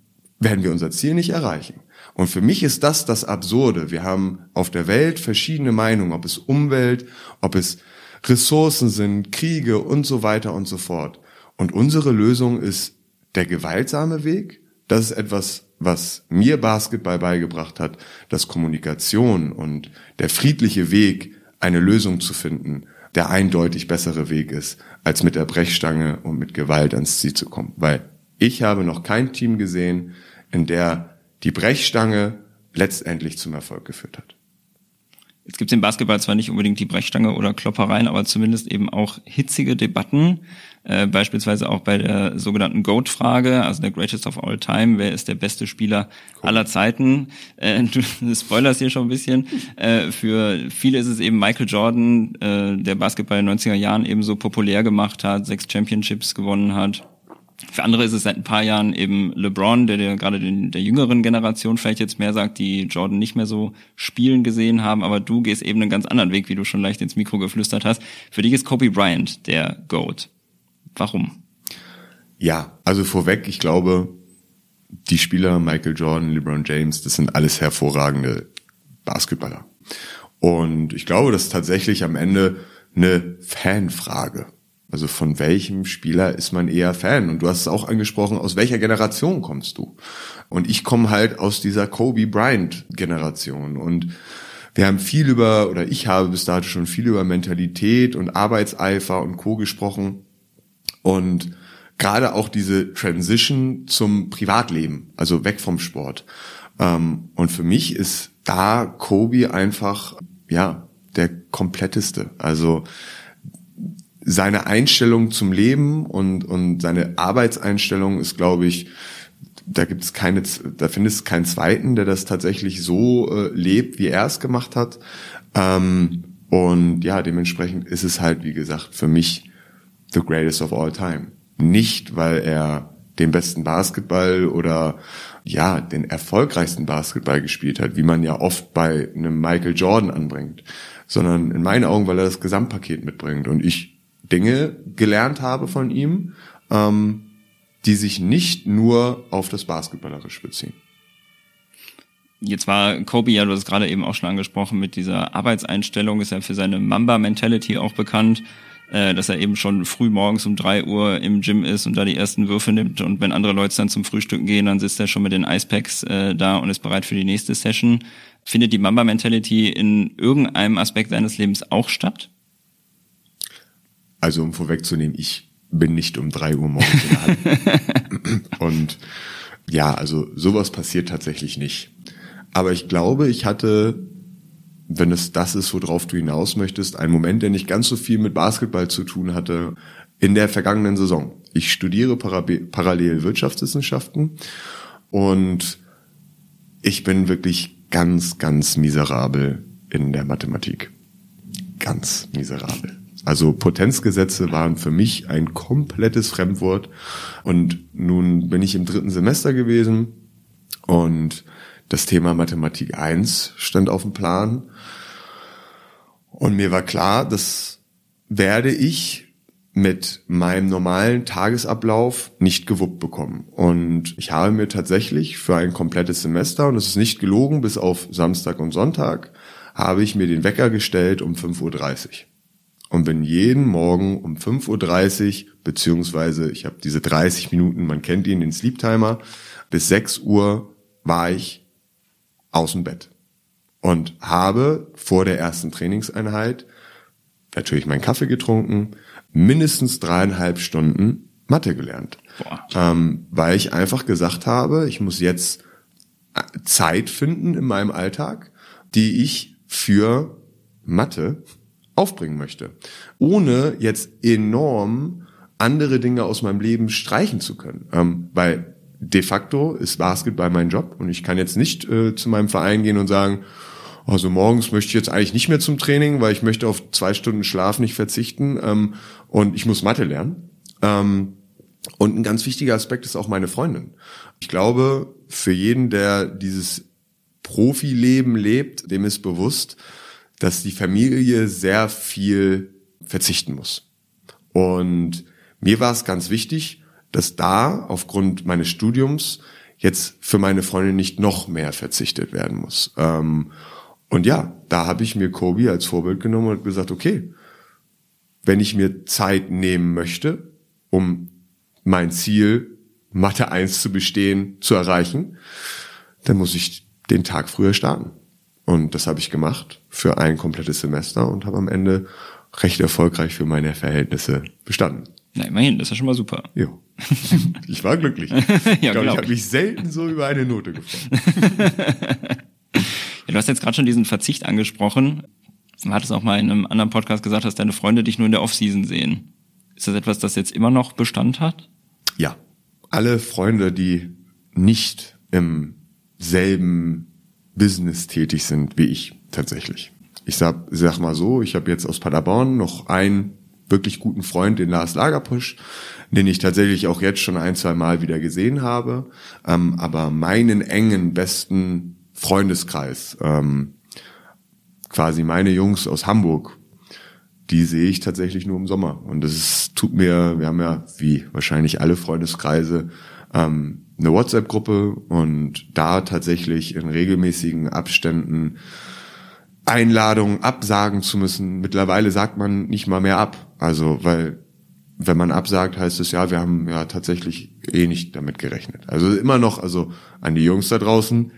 werden wir unser Ziel nicht erreichen. Und für mich ist das das Absurde. Wir haben auf der Welt verschiedene Meinungen, ob es Umwelt, ob es Ressourcen sind, Kriege und so weiter und so fort. Und unsere Lösung ist der gewaltsame Weg. Das ist etwas, was mir Basketball beigebracht hat, dass Kommunikation und der friedliche Weg, eine Lösung zu finden, der eindeutig bessere Weg ist, als mit der Brechstange und mit Gewalt ans Ziel zu kommen. Weil ich habe noch kein Team gesehen, in der die Brechstange letztendlich zum Erfolg geführt hat. Jetzt gibt es im Basketball zwar nicht unbedingt die Brechstange oder Kloppereien, aber zumindest eben auch hitzige Debatten, äh, beispielsweise auch bei der sogenannten GOAT-Frage, also der Greatest of All Time, wer ist der beste Spieler cool. aller Zeiten? Äh, du spoilerst hier schon ein bisschen. Äh, für viele ist es eben Michael Jordan, äh, der Basketball in den 90er Jahren eben so populär gemacht hat, sechs Championships gewonnen hat Für andere ist es seit ein paar Jahren eben LeBron, der, der gerade den, der jüngeren Generation vielleicht jetzt mehr sagt, die Jordan nicht mehr so spielen gesehen haben, aber du gehst eben einen ganz anderen Weg, wie du schon leicht ins Mikro geflüstert hast. Für dich ist Kobe Bryant der GOAT. Warum? Ja, also vorweg, ich glaube, die Spieler Michael Jordan, LeBron James, das sind alles hervorragende Basketballer. Und ich glaube, das ist tatsächlich am Ende eine Fanfrage. Also von welchem Spieler ist man eher Fan? Und du hast es auch angesprochen, aus welcher Generation kommst du? Und ich komme halt aus dieser Kobe Bryant Generation. Und wir haben viel über, oder ich habe bis dato schon viel über Mentalität und Arbeitseifer und Co. gesprochen. Und gerade auch diese Transition zum Privatleben, also weg vom Sport. Ähm, und für mich ist da Kobe einfach, ja, der kompletteste. Also seine Einstellung zum Leben und, und seine Arbeitseinstellung ist, glaube ich, da gibt es keine, da findest du keinen zweiten, der das tatsächlich so äh, lebt, wie er es gemacht hat. Ähm, und ja, dementsprechend ist es halt, wie gesagt, für mich the greatest of all time. Nicht, weil er den besten Basketball oder ja, den erfolgreichsten Basketball gespielt hat, wie man ja oft bei einem Michael Jordan anbringt, sondern in meinen Augen, weil er das Gesamtpaket mitbringt und ich Dinge gelernt habe von ihm, ähm, die sich nicht nur auf das Basketballerische beziehen. Jetzt war Kobe, ja, du hast es gerade eben auch schon angesprochen, mit dieser Arbeitseinstellung ist er für seine Mamba-Mentality auch bekannt äh, dass er eben schon früh morgens um drei Uhr im Gym ist und da die ersten Würfe nimmt und wenn andere Leute dann zum Frühstücken gehen, dann sitzt er schon mit den Icepacks äh, da und ist bereit für die nächste Session. Findet die Mamba-Mentality in irgendeinem Aspekt seines Lebens auch statt? Also um vorwegzunehmen, ich bin nicht um drei Uhr morgens in der Halle. und ja, also sowas passiert tatsächlich nicht. Aber ich glaube, ich hatte wenn es das ist, worauf du hinaus möchtest, ein Moment, der nicht ganz so viel mit Basketball zu tun hatte in der vergangenen Saison. Ich studiere parallel Wirtschaftswissenschaften und ich bin wirklich ganz, ganz miserabel in der Mathematik. Ganz miserabel. Also Potenzgesetze waren für mich ein komplettes Fremdwort. Und nun bin ich im dritten Semester gewesen und das Thema Mathematik 1 stand auf dem Plan. Und mir war klar, das werde ich mit meinem normalen Tagesablauf nicht gewuppt bekommen. Und ich habe mir tatsächlich für ein komplettes Semester, und es ist nicht gelogen, bis auf Samstag und Sonntag, habe ich mir den Wecker gestellt um 5.30 Uhr. Und bin jeden Morgen um 5.30 Uhr, beziehungsweise ich habe diese 30 Minuten, man kennt ihn, den Sleep Timer, bis 6 Uhr war ich aus dem Bett und habe vor der ersten Trainingseinheit natürlich meinen Kaffee getrunken, mindestens dreieinhalb Stunden Mathe gelernt, ähm, weil ich einfach gesagt habe, ich muss jetzt äh, Zeit finden in meinem Alltag, die ich für Mathe aufbringen möchte, ohne jetzt enorm andere Dinge aus meinem Leben streichen zu können, ähm, weil de facto ist Basketball mein Job und ich kann jetzt nicht äh, zu meinem Verein gehen und sagen, also morgens möchte ich jetzt eigentlich nicht mehr zum Training, weil ich möchte auf zwei Stunden Schlaf nicht verzichten ähm, und ich muss Mathe lernen. Ähm, und ein ganz wichtiger Aspekt ist auch meine Freundin. Ich glaube, für jeden, der dieses Profileben lebt, dem ist bewusst, dass die Familie sehr viel verzichten muss. Und mir war es ganz wichtig, dass da aufgrund meines Studiums jetzt für meine Freundin nicht noch mehr verzichtet werden muss. Ähm, und ja, da habe ich mir Kobe als Vorbild genommen und gesagt, okay, wenn ich mir Zeit nehmen möchte, um mein Ziel Mathe 1 zu bestehen, zu erreichen, dann muss ich den Tag früher starten. Und das habe ich gemacht für ein komplettes Semester und habe am Ende recht erfolgreich für meine Verhältnisse bestanden. Na, immerhin, das ist ja schon mal super. Ja. Ich war glücklich. ja, ich glaube, ich habe mich selten so über eine Note gefreut. ja, du hast jetzt gerade schon diesen Verzicht angesprochen. Du hattest auch mal in einem anderen Podcast gesagt, dass deine Freunde dich nur in der Offseason sehen. Ist das etwas, das jetzt immer noch Bestand hat? Ja. Alle Freunde, die nicht im selben Business tätig sind wie ich tatsächlich. Ich sag, sag mal so, ich habe jetzt aus Paderborn noch ein wirklich guten Freund, den Lars Lagerpusch, den ich tatsächlich auch jetzt schon ein, zwei Mal wieder gesehen habe. Ähm, aber meinen engen, besten Freundeskreis, ähm, quasi meine Jungs aus Hamburg, die sehe ich tatsächlich nur im Sommer. Und das ist, tut mir, wir haben ja, wie wahrscheinlich alle Freundeskreise, ähm, eine WhatsApp-Gruppe und da tatsächlich in regelmäßigen Abständen Einladungen absagen zu müssen. Mittlerweile sagt man nicht mal mehr ab. Also, weil wenn man absagt, heißt es ja, wir haben ja tatsächlich eh nicht damit gerechnet. Also immer noch, also an die Jungs da draußen,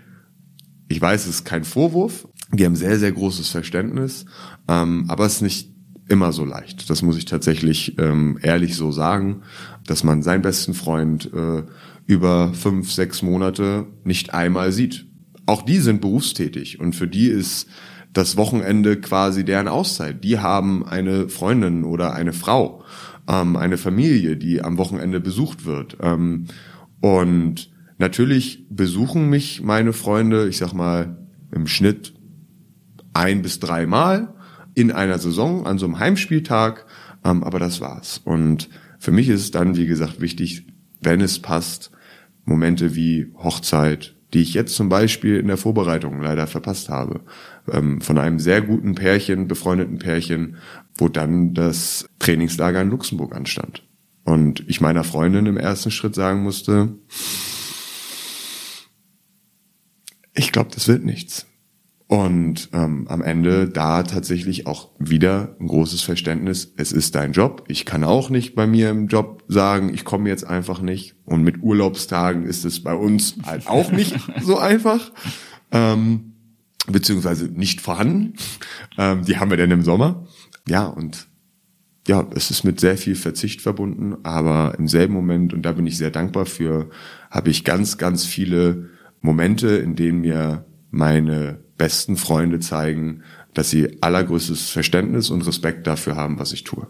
ich weiß, es ist kein Vorwurf. Die haben sehr, sehr großes Verständnis, ähm, aber es ist nicht immer so leicht. Das muss ich tatsächlich ähm, ehrlich so sagen, dass man seinen besten Freund äh, über fünf, sechs Monate nicht einmal sieht. Auch die sind berufstätig und für die ist das Wochenende quasi deren Auszeit. Die haben eine Freundin oder eine Frau, ähm, eine Familie, die am Wochenende besucht wird. Ähm, und natürlich besuchen mich meine Freunde, ich sag mal, im Schnitt ein bis dreimal in einer Saison an so einem Heimspieltag, ähm, aber das war's. Und für mich ist es dann, wie gesagt, wichtig, wenn es passt, Momente wie Hochzeit, die ich jetzt zum Beispiel in der Vorbereitung leider verpasst habe, ähm, von einem sehr guten Pärchen, befreundeten Pärchen, wo dann das Trainingslager in Luxemburg anstand. Und ich meiner Freundin im ersten Schritt sagen musste, ich glaube, das wird nichts. Und ähm, am Ende da tatsächlich auch wieder ein großes Verständnis, es ist dein Job. Ich kann auch nicht bei mir im Job sagen, ich komme jetzt einfach nicht. Und mit Urlaubstagen ist es bei uns halt auch nicht so einfach. Ähm, beziehungsweise nicht vorhanden. Ähm, die haben wir denn im Sommer. Ja, und ja, es ist mit sehr viel Verzicht verbunden, aber im selben Moment, und da bin ich sehr dankbar für, habe ich ganz, ganz viele Momente, in denen mir meine besten Freunde zeigen, dass sie allergrößtes Verständnis und Respekt dafür haben, was ich tue.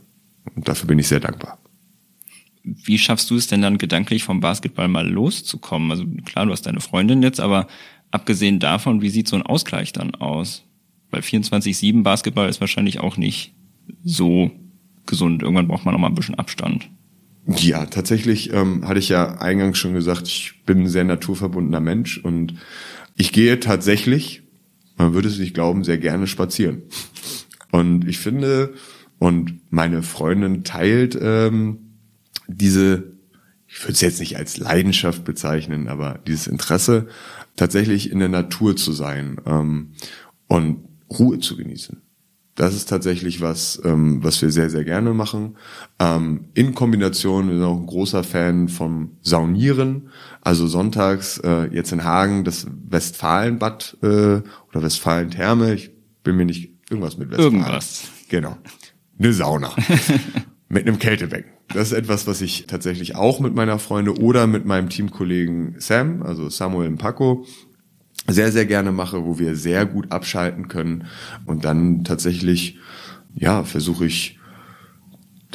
Und dafür bin ich sehr dankbar. Wie schaffst du es denn dann gedanklich vom Basketball mal loszukommen? Also klar, du hast deine Freundin jetzt, aber abgesehen davon, wie sieht so ein Ausgleich dann aus? Weil 24-7 Basketball ist wahrscheinlich auch nicht so gesund. Irgendwann braucht man noch mal ein bisschen Abstand. Ja, tatsächlich ähm, hatte ich ja eingangs schon gesagt, ich bin ein sehr naturverbundener Mensch und ich gehe tatsächlich man würde es nicht glauben, sehr gerne spazieren. Und ich finde, und meine Freundin teilt ähm, diese, ich würde es jetzt nicht als Leidenschaft bezeichnen, aber dieses Interesse, tatsächlich in der Natur zu sein ähm, und Ruhe zu genießen. Das ist tatsächlich was, ähm, was wir sehr, sehr gerne machen. Ähm, in Kombination, wir sind auch ein großer Fan vom Saunieren. Also sonntags äh, jetzt in Hagen das Westfalenbad äh, oder Westfalen-Therme. Ich bin mir nicht irgendwas mit Westfalen. Irgendwas. Genau. Eine Sauna. mit einem Kältebecken. Das ist etwas, was ich tatsächlich auch mit meiner Freunde oder mit meinem Teamkollegen Sam, also Samuel und Paco, sehr, sehr gerne mache, wo wir sehr gut abschalten können. Und dann tatsächlich, ja, versuche ich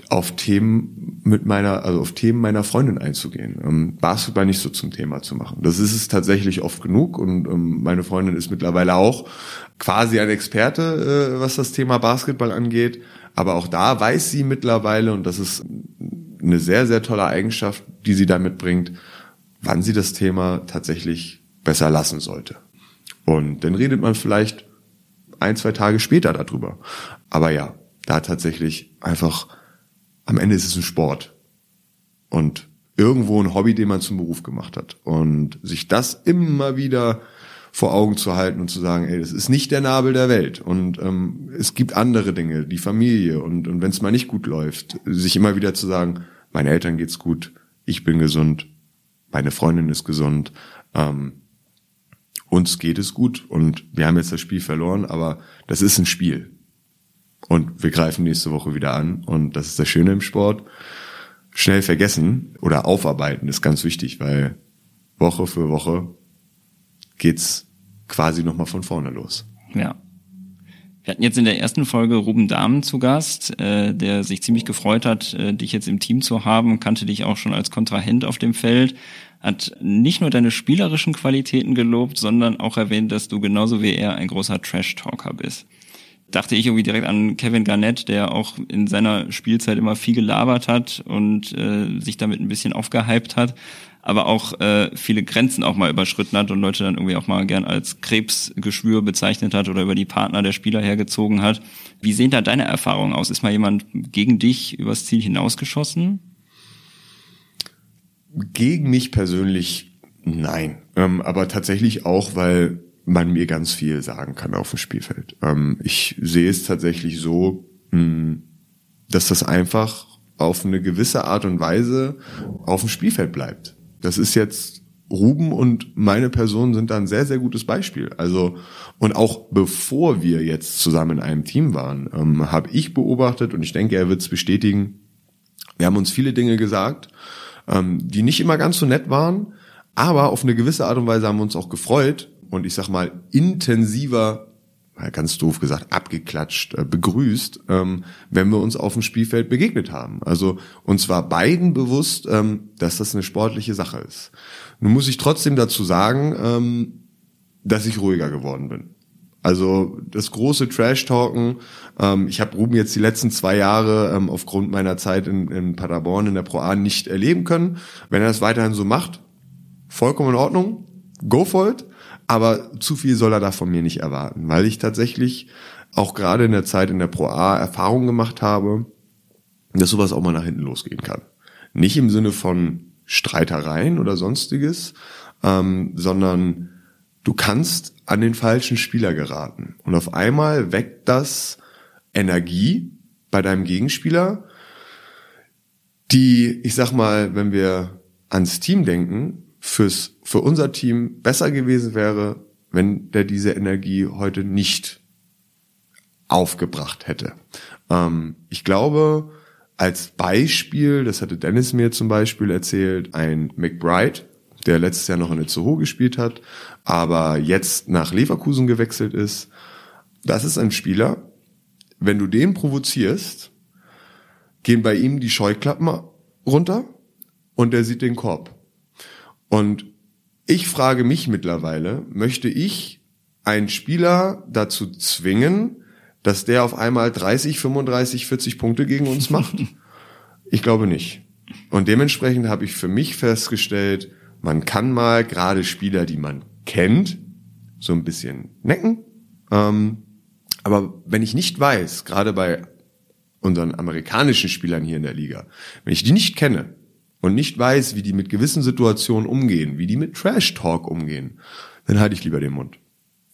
auf Themen mit meiner, also auf Themen meiner Freundin einzugehen. Ähm, Basketball nicht so zum Thema zu machen. Das ist es tatsächlich oft genug und ähm, meine Freundin ist mittlerweile auch quasi ein Experte, äh, was das Thema Basketball angeht. Aber auch da weiß sie mittlerweile, und das ist eine sehr, sehr tolle Eigenschaft, die sie da mitbringt, wann sie das Thema tatsächlich besser lassen sollte. Und dann redet man vielleicht ein, zwei Tage später darüber. Aber ja, da tatsächlich einfach, am Ende ist es ein Sport. Und irgendwo ein Hobby, den man zum Beruf gemacht hat. Und sich das immer wieder vor Augen zu halten und zu sagen, ey, das ist nicht der Nabel der Welt und ähm, es gibt andere Dinge, die Familie und, und wenn es mal nicht gut läuft, sich immer wieder zu sagen, meinen Eltern geht's gut, ich bin gesund, meine Freundin ist gesund, ähm, uns geht es gut und wir haben jetzt das Spiel verloren, aber das ist ein Spiel. Und wir greifen nächste Woche wieder an und das ist das Schöne im Sport. Schnell vergessen oder aufarbeiten ist ganz wichtig, weil Woche für Woche geht's quasi nochmal von vorne los. Ja. Wir hatten jetzt in der ersten Folge Ruben Dahmen zu Gast, äh, der sich ziemlich gefreut hat, äh, dich jetzt im Team zu haben, kannte dich auch schon als Kontrahent auf dem Feld hat nicht nur deine spielerischen Qualitäten gelobt, sondern auch erwähnt, dass du genauso wie er ein großer Trash-Talker bist. dachte ich irgendwie direkt an Kevin Garnett, der auch in seiner Spielzeit immer viel gelabert hat und äh, sich damit ein bisschen aufgehypt hat, aber auch äh, viele Grenzen auch mal überschritten hat und Leute dann irgendwie auch mal gern als Krebsgeschwür bezeichnet hat oder über die Partner der Spieler hergezogen hat. Wie sehen da deine Erfahrungen aus? Ist mal jemand gegen dich übers Ziel hinausgeschossen? Gegen mich persönlich nein. Ähm, aber tatsächlich auch, weil man mir ganz viel sagen kann auf dem Spielfeld. Ähm, ich sehe es tatsächlich so, mh, hm, dass das einfach auf eine gewisse Art und Weise auf dem Spielfeld bleibt. Das ist jetzt Ruben und meine Person sind da ein sehr, sehr gutes Beispiel. Also, und auch bevor wir jetzt zusammen in einem Team waren, ähm, habe ich beobachtet und ich denke, er wird es bestätigen, wir haben uns viele Dinge gesagt, ähm, die nicht immer ganz so nett waren, aber auf eine gewisse Art und Weise haben wir uns auch gefreut und ich sag mal intensiver ganz doof gesagt, abgeklatscht, äh, begrüßt, ähm, wenn wir uns auf dem Spielfeld begegnet haben. Also uns war beiden bewusst, ähm, dass das eine sportliche Sache ist. Nun muss ich trotzdem dazu sagen, ähm, dass ich ruhiger geworden bin. Also das große Trash-Talken, ich habe Ruben jetzt die letzten zwei Jahre aufgrund meiner Zeit in, in Paderborn in der Pro A nicht erleben können. Wenn er das weiterhin so macht, vollkommen in Ordnung, go for it. Aber zu viel soll er da von mir nicht erwarten, weil ich tatsächlich auch gerade in der Zeit in der Pro A Erfahrungen gemacht habe, dass sowas auch mal nach hinten losgehen kann. Nicht im Sinne von Streitereien oder sonstiges, ähm, sondern du kannst an den falschen Spieler geraten. Und auf einmal weckt das Energie bei deinem Gegenspieler, die, ich sag mal, wenn wir ans Team denken, fürs, für unser Team besser gewesen wäre, wenn der diese Energie heute nicht aufgebracht hätte. Ähm, ich glaube, als Beispiel, das hatte Dennis mir zum Beispiel erzählt, ein McBride, der letztes Jahr noch in der Zoho gespielt hat, aber jetzt nach Leverkusen gewechselt ist. Das ist ein Spieler, wenn du den provozierst, gehen bei ihm die Scheuklappen runter und er sieht den Korb. Und ich frage mich mittlerweile, möchte ich einen Spieler dazu zwingen, dass der auf einmal 30, 35, 40 Punkte gegen uns macht? Ich glaube nicht. Und dementsprechend habe ich für mich festgestellt, man kann mal gerade Spieler, die man kennt, so ein bisschen necken. Ähm, aber wenn ich nicht weiß, gerade bei unseren amerikanischen Spielern hier in der Liga, wenn ich die nicht kenne, und nicht weiß, wie die mit gewissen Situationen umgehen, wie die mit Trash Talk umgehen, dann halte ich lieber den Mund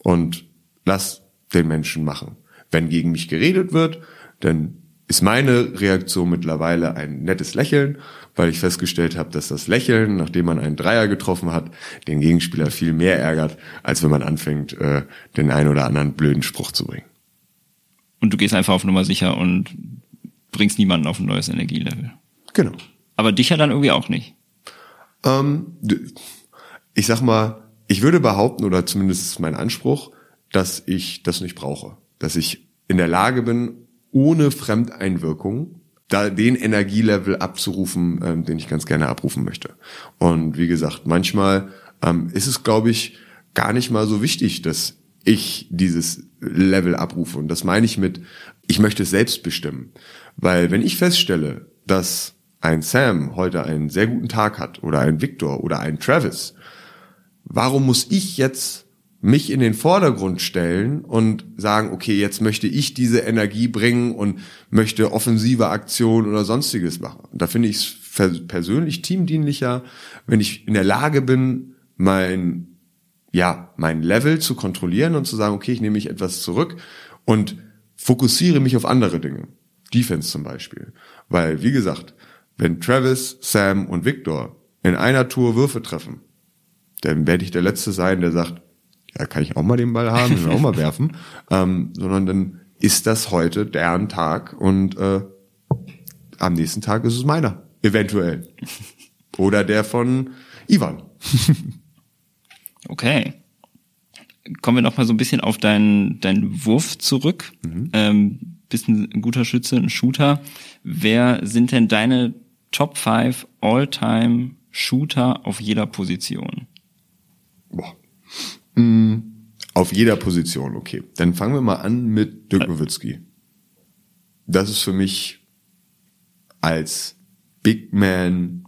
und lass den Menschen machen. Wenn gegen mich geredet wird, dann ist meine Reaktion mittlerweile ein nettes Lächeln, weil ich festgestellt habe, dass das Lächeln, nachdem man einen Dreier getroffen hat, den Gegenspieler viel mehr ärgert, als wenn man anfängt, äh, den einen oder anderen blöden Spruch zu bringen. Und du gehst einfach auf Nummer sicher und bringst niemanden auf ein neues Energielevel. Genau. Aber dich ja dann irgendwie auch nicht. Ähm, ich sag mal, ich würde behaupten, oder zumindest ist mein Anspruch, dass ich das nicht brauche. Dass ich in der Lage bin, ohne Fremdeinwirkung da den Energielevel abzurufen, ähm, den ich ganz gerne abrufen möchte. Und wie gesagt, manchmal ähm, ist es, glaube ich, gar nicht mal so wichtig, dass ich dieses Level abrufe. Und das meine ich mit, ich möchte es selbst bestimmen. Weil wenn ich feststelle, dass ein Sam heute einen sehr guten Tag hat oder ein Victor oder ein Travis, warum muss ich jetzt mich in den Vordergrund stellen und sagen, okay, jetzt möchte ich diese Energie bringen und möchte offensive Aktionen oder sonstiges machen. Da finde ich es persönlich teamdienlicher, wenn ich in der Lage bin, mein, ja, mein Level zu kontrollieren und zu sagen, okay, ich nehme mich etwas zurück und fokussiere mich auf andere Dinge. Defense zum Beispiel. Weil, wie gesagt, wenn Travis, Sam und Victor in einer Tour Würfe treffen, dann werde ich der Letzte sein, der sagt, ja, kann ich auch mal den Ball haben, und auch mal werfen, ähm, sondern dann ist das heute deren Tag und äh, am nächsten Tag ist es meiner, eventuell. Oder der von Ivan. okay. Kommen wir noch mal so ein bisschen auf deinen deinen Wurf zurück. Mhm. Ähm, bist ein guter Schütze, ein Shooter. Wer sind denn deine Top 5 All-Time Shooter auf jeder Position? Boah. Mm, Auf jeder Position, okay. Dann fangen wir mal an mit Dirk Nowitzki. Das ist für mich als Big Man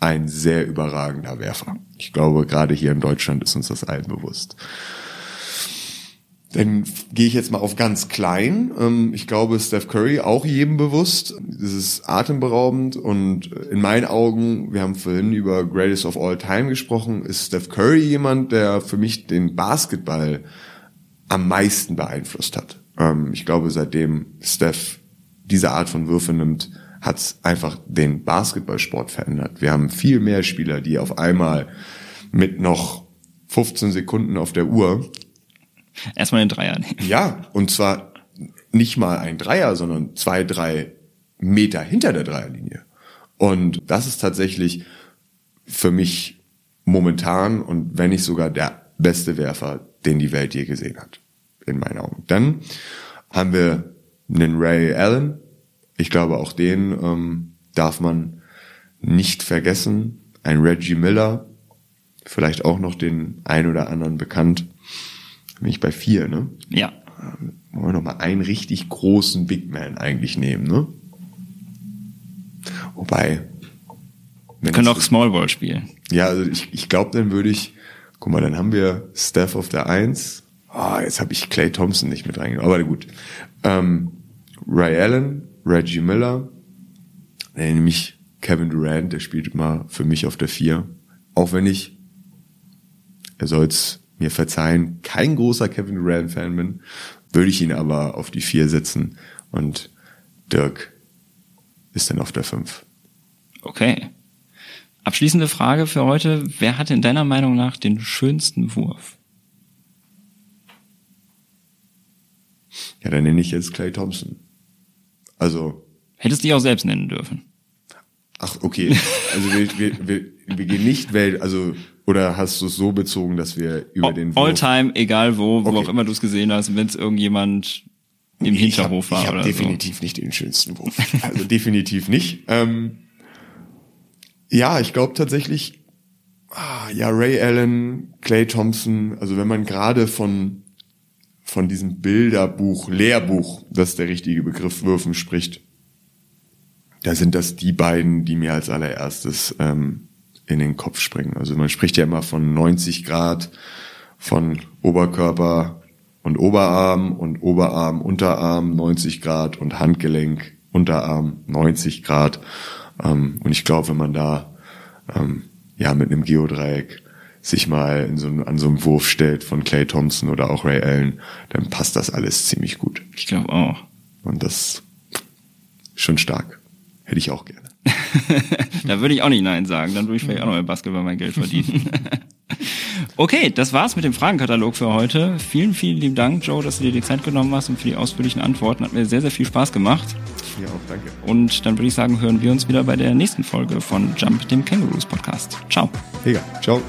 ein sehr überragender Werfer. Ich glaube, gerade hier in Deutschland ist uns das allen bewusst. Dann gehe ich jetzt mal auf ganz klein. Ähm, ich glaube, Steph Curry auch jedem bewusst. Das ist atemberaubend und in meinen Augen, wir haben vorhin über Greatest of All Time gesprochen, ist Steph Curry jemand, der für mich den Basketball am meisten beeinflusst hat. Ähm, ich glaube, seitdem Steph diese Art von Würfe nimmt, hat einfach den Basketballsport verändert. Wir haben viel mehr Spieler, die auf einmal mit noch 15 Sekunden auf der Uhr erstmal den Dreier nehmen. Ja, und zwar nicht mal ein Dreier, sondern zwei, drei Meter hinter der Dreierlinie. Und das ist tatsächlich für mich momentan und wenn nicht sogar der beste Werfer, den die Welt je gesehen hat, in meinen Augen. Dann haben wir einen Ray Allen, ich glaube, auch den ähm, darf man nicht vergessen. Ein Reggie Miller, vielleicht auch noch den ein oder anderen bekannt. Bin ich bei vier, ne? Ja. Ähm, wollen wir noch mal einen richtig großen Big Man eigentlich nehmen, ne? Wobei. Wir können auch Small Ball spielen. Ja, also ich, ich glaube, dann würde ich, guck mal, dann haben wir Steph auf der Eins. Ah, oh, jetzt habe ich Clay Thompson nicht mit reingenommen, aber gut. Ähm, Ray Allen, Reggie Miller, nämlich Kevin Durant, der spielt immer für mich auf der Vier. Auch wenn ich, er soll's mir verzeihen, kein großer Kevin Durant-Fan bin, würde ich ihn aber auf die Vier setzen und Dirk ist dann auf der Fünf. Okay. Abschließende Frage für heute. Wer hat in deiner Meinung nach den schönsten Wurf? Ja, dann nenne ich jetzt Clay Thompson. Also. Hättest du dich auch selbst nennen dürfen. Ach, okay. Also wir, wir, wir, wir gehen nicht Welt, also oder hast du es so bezogen, dass wir über den Wurf Alltime, egal wo, wo okay. auch immer du es gesehen hast, wenn es irgendjemand im ich Hinterhof hab, war ich oder definitiv so. nicht den schönsten Wurf. Also definitiv nicht. Ähm, ja, ich glaube tatsächlich, ah, ja, Ray Allen, Clay Thompson, also wenn man gerade von von diesem Bilderbuch, Lehrbuch, das ist der richtige Begriff, Würfen spricht, da sind das die beiden, die mir als allererstes ähm, in den Kopf springen. Also man spricht ja immer von 90 Grad, von Oberkörper und Oberarm und Oberarm, Unterarm 90 Grad und Handgelenk, Unterarm 90 Grad. Ähm, und ich glaube, wenn man da ähm, ja mit einem Geodreieck sich mal in so, an so einem Wurf stellt von Clay Thompson oder auch Ray Allen, dann passt das alles ziemlich gut. Ich glaube auch. Und das schon stark. Hätte ich auch gerne. da würde ich auch nicht Nein sagen. Dann würde ich vielleicht auch noch im Basketball mein Geld verdienen. okay, das war's mit dem Fragenkatalog für heute. Vielen, vielen lieben Dank, Joe, dass du dir die Zeit genommen hast und für die ausführlichen Antworten. Hat mir sehr, sehr viel Spaß gemacht. Ja, auch danke. Und dann würde ich sagen, hören wir uns wieder bei der nächsten Folge von Jump, dem Kangaroos Podcast. Ciao. Mega. Ciao.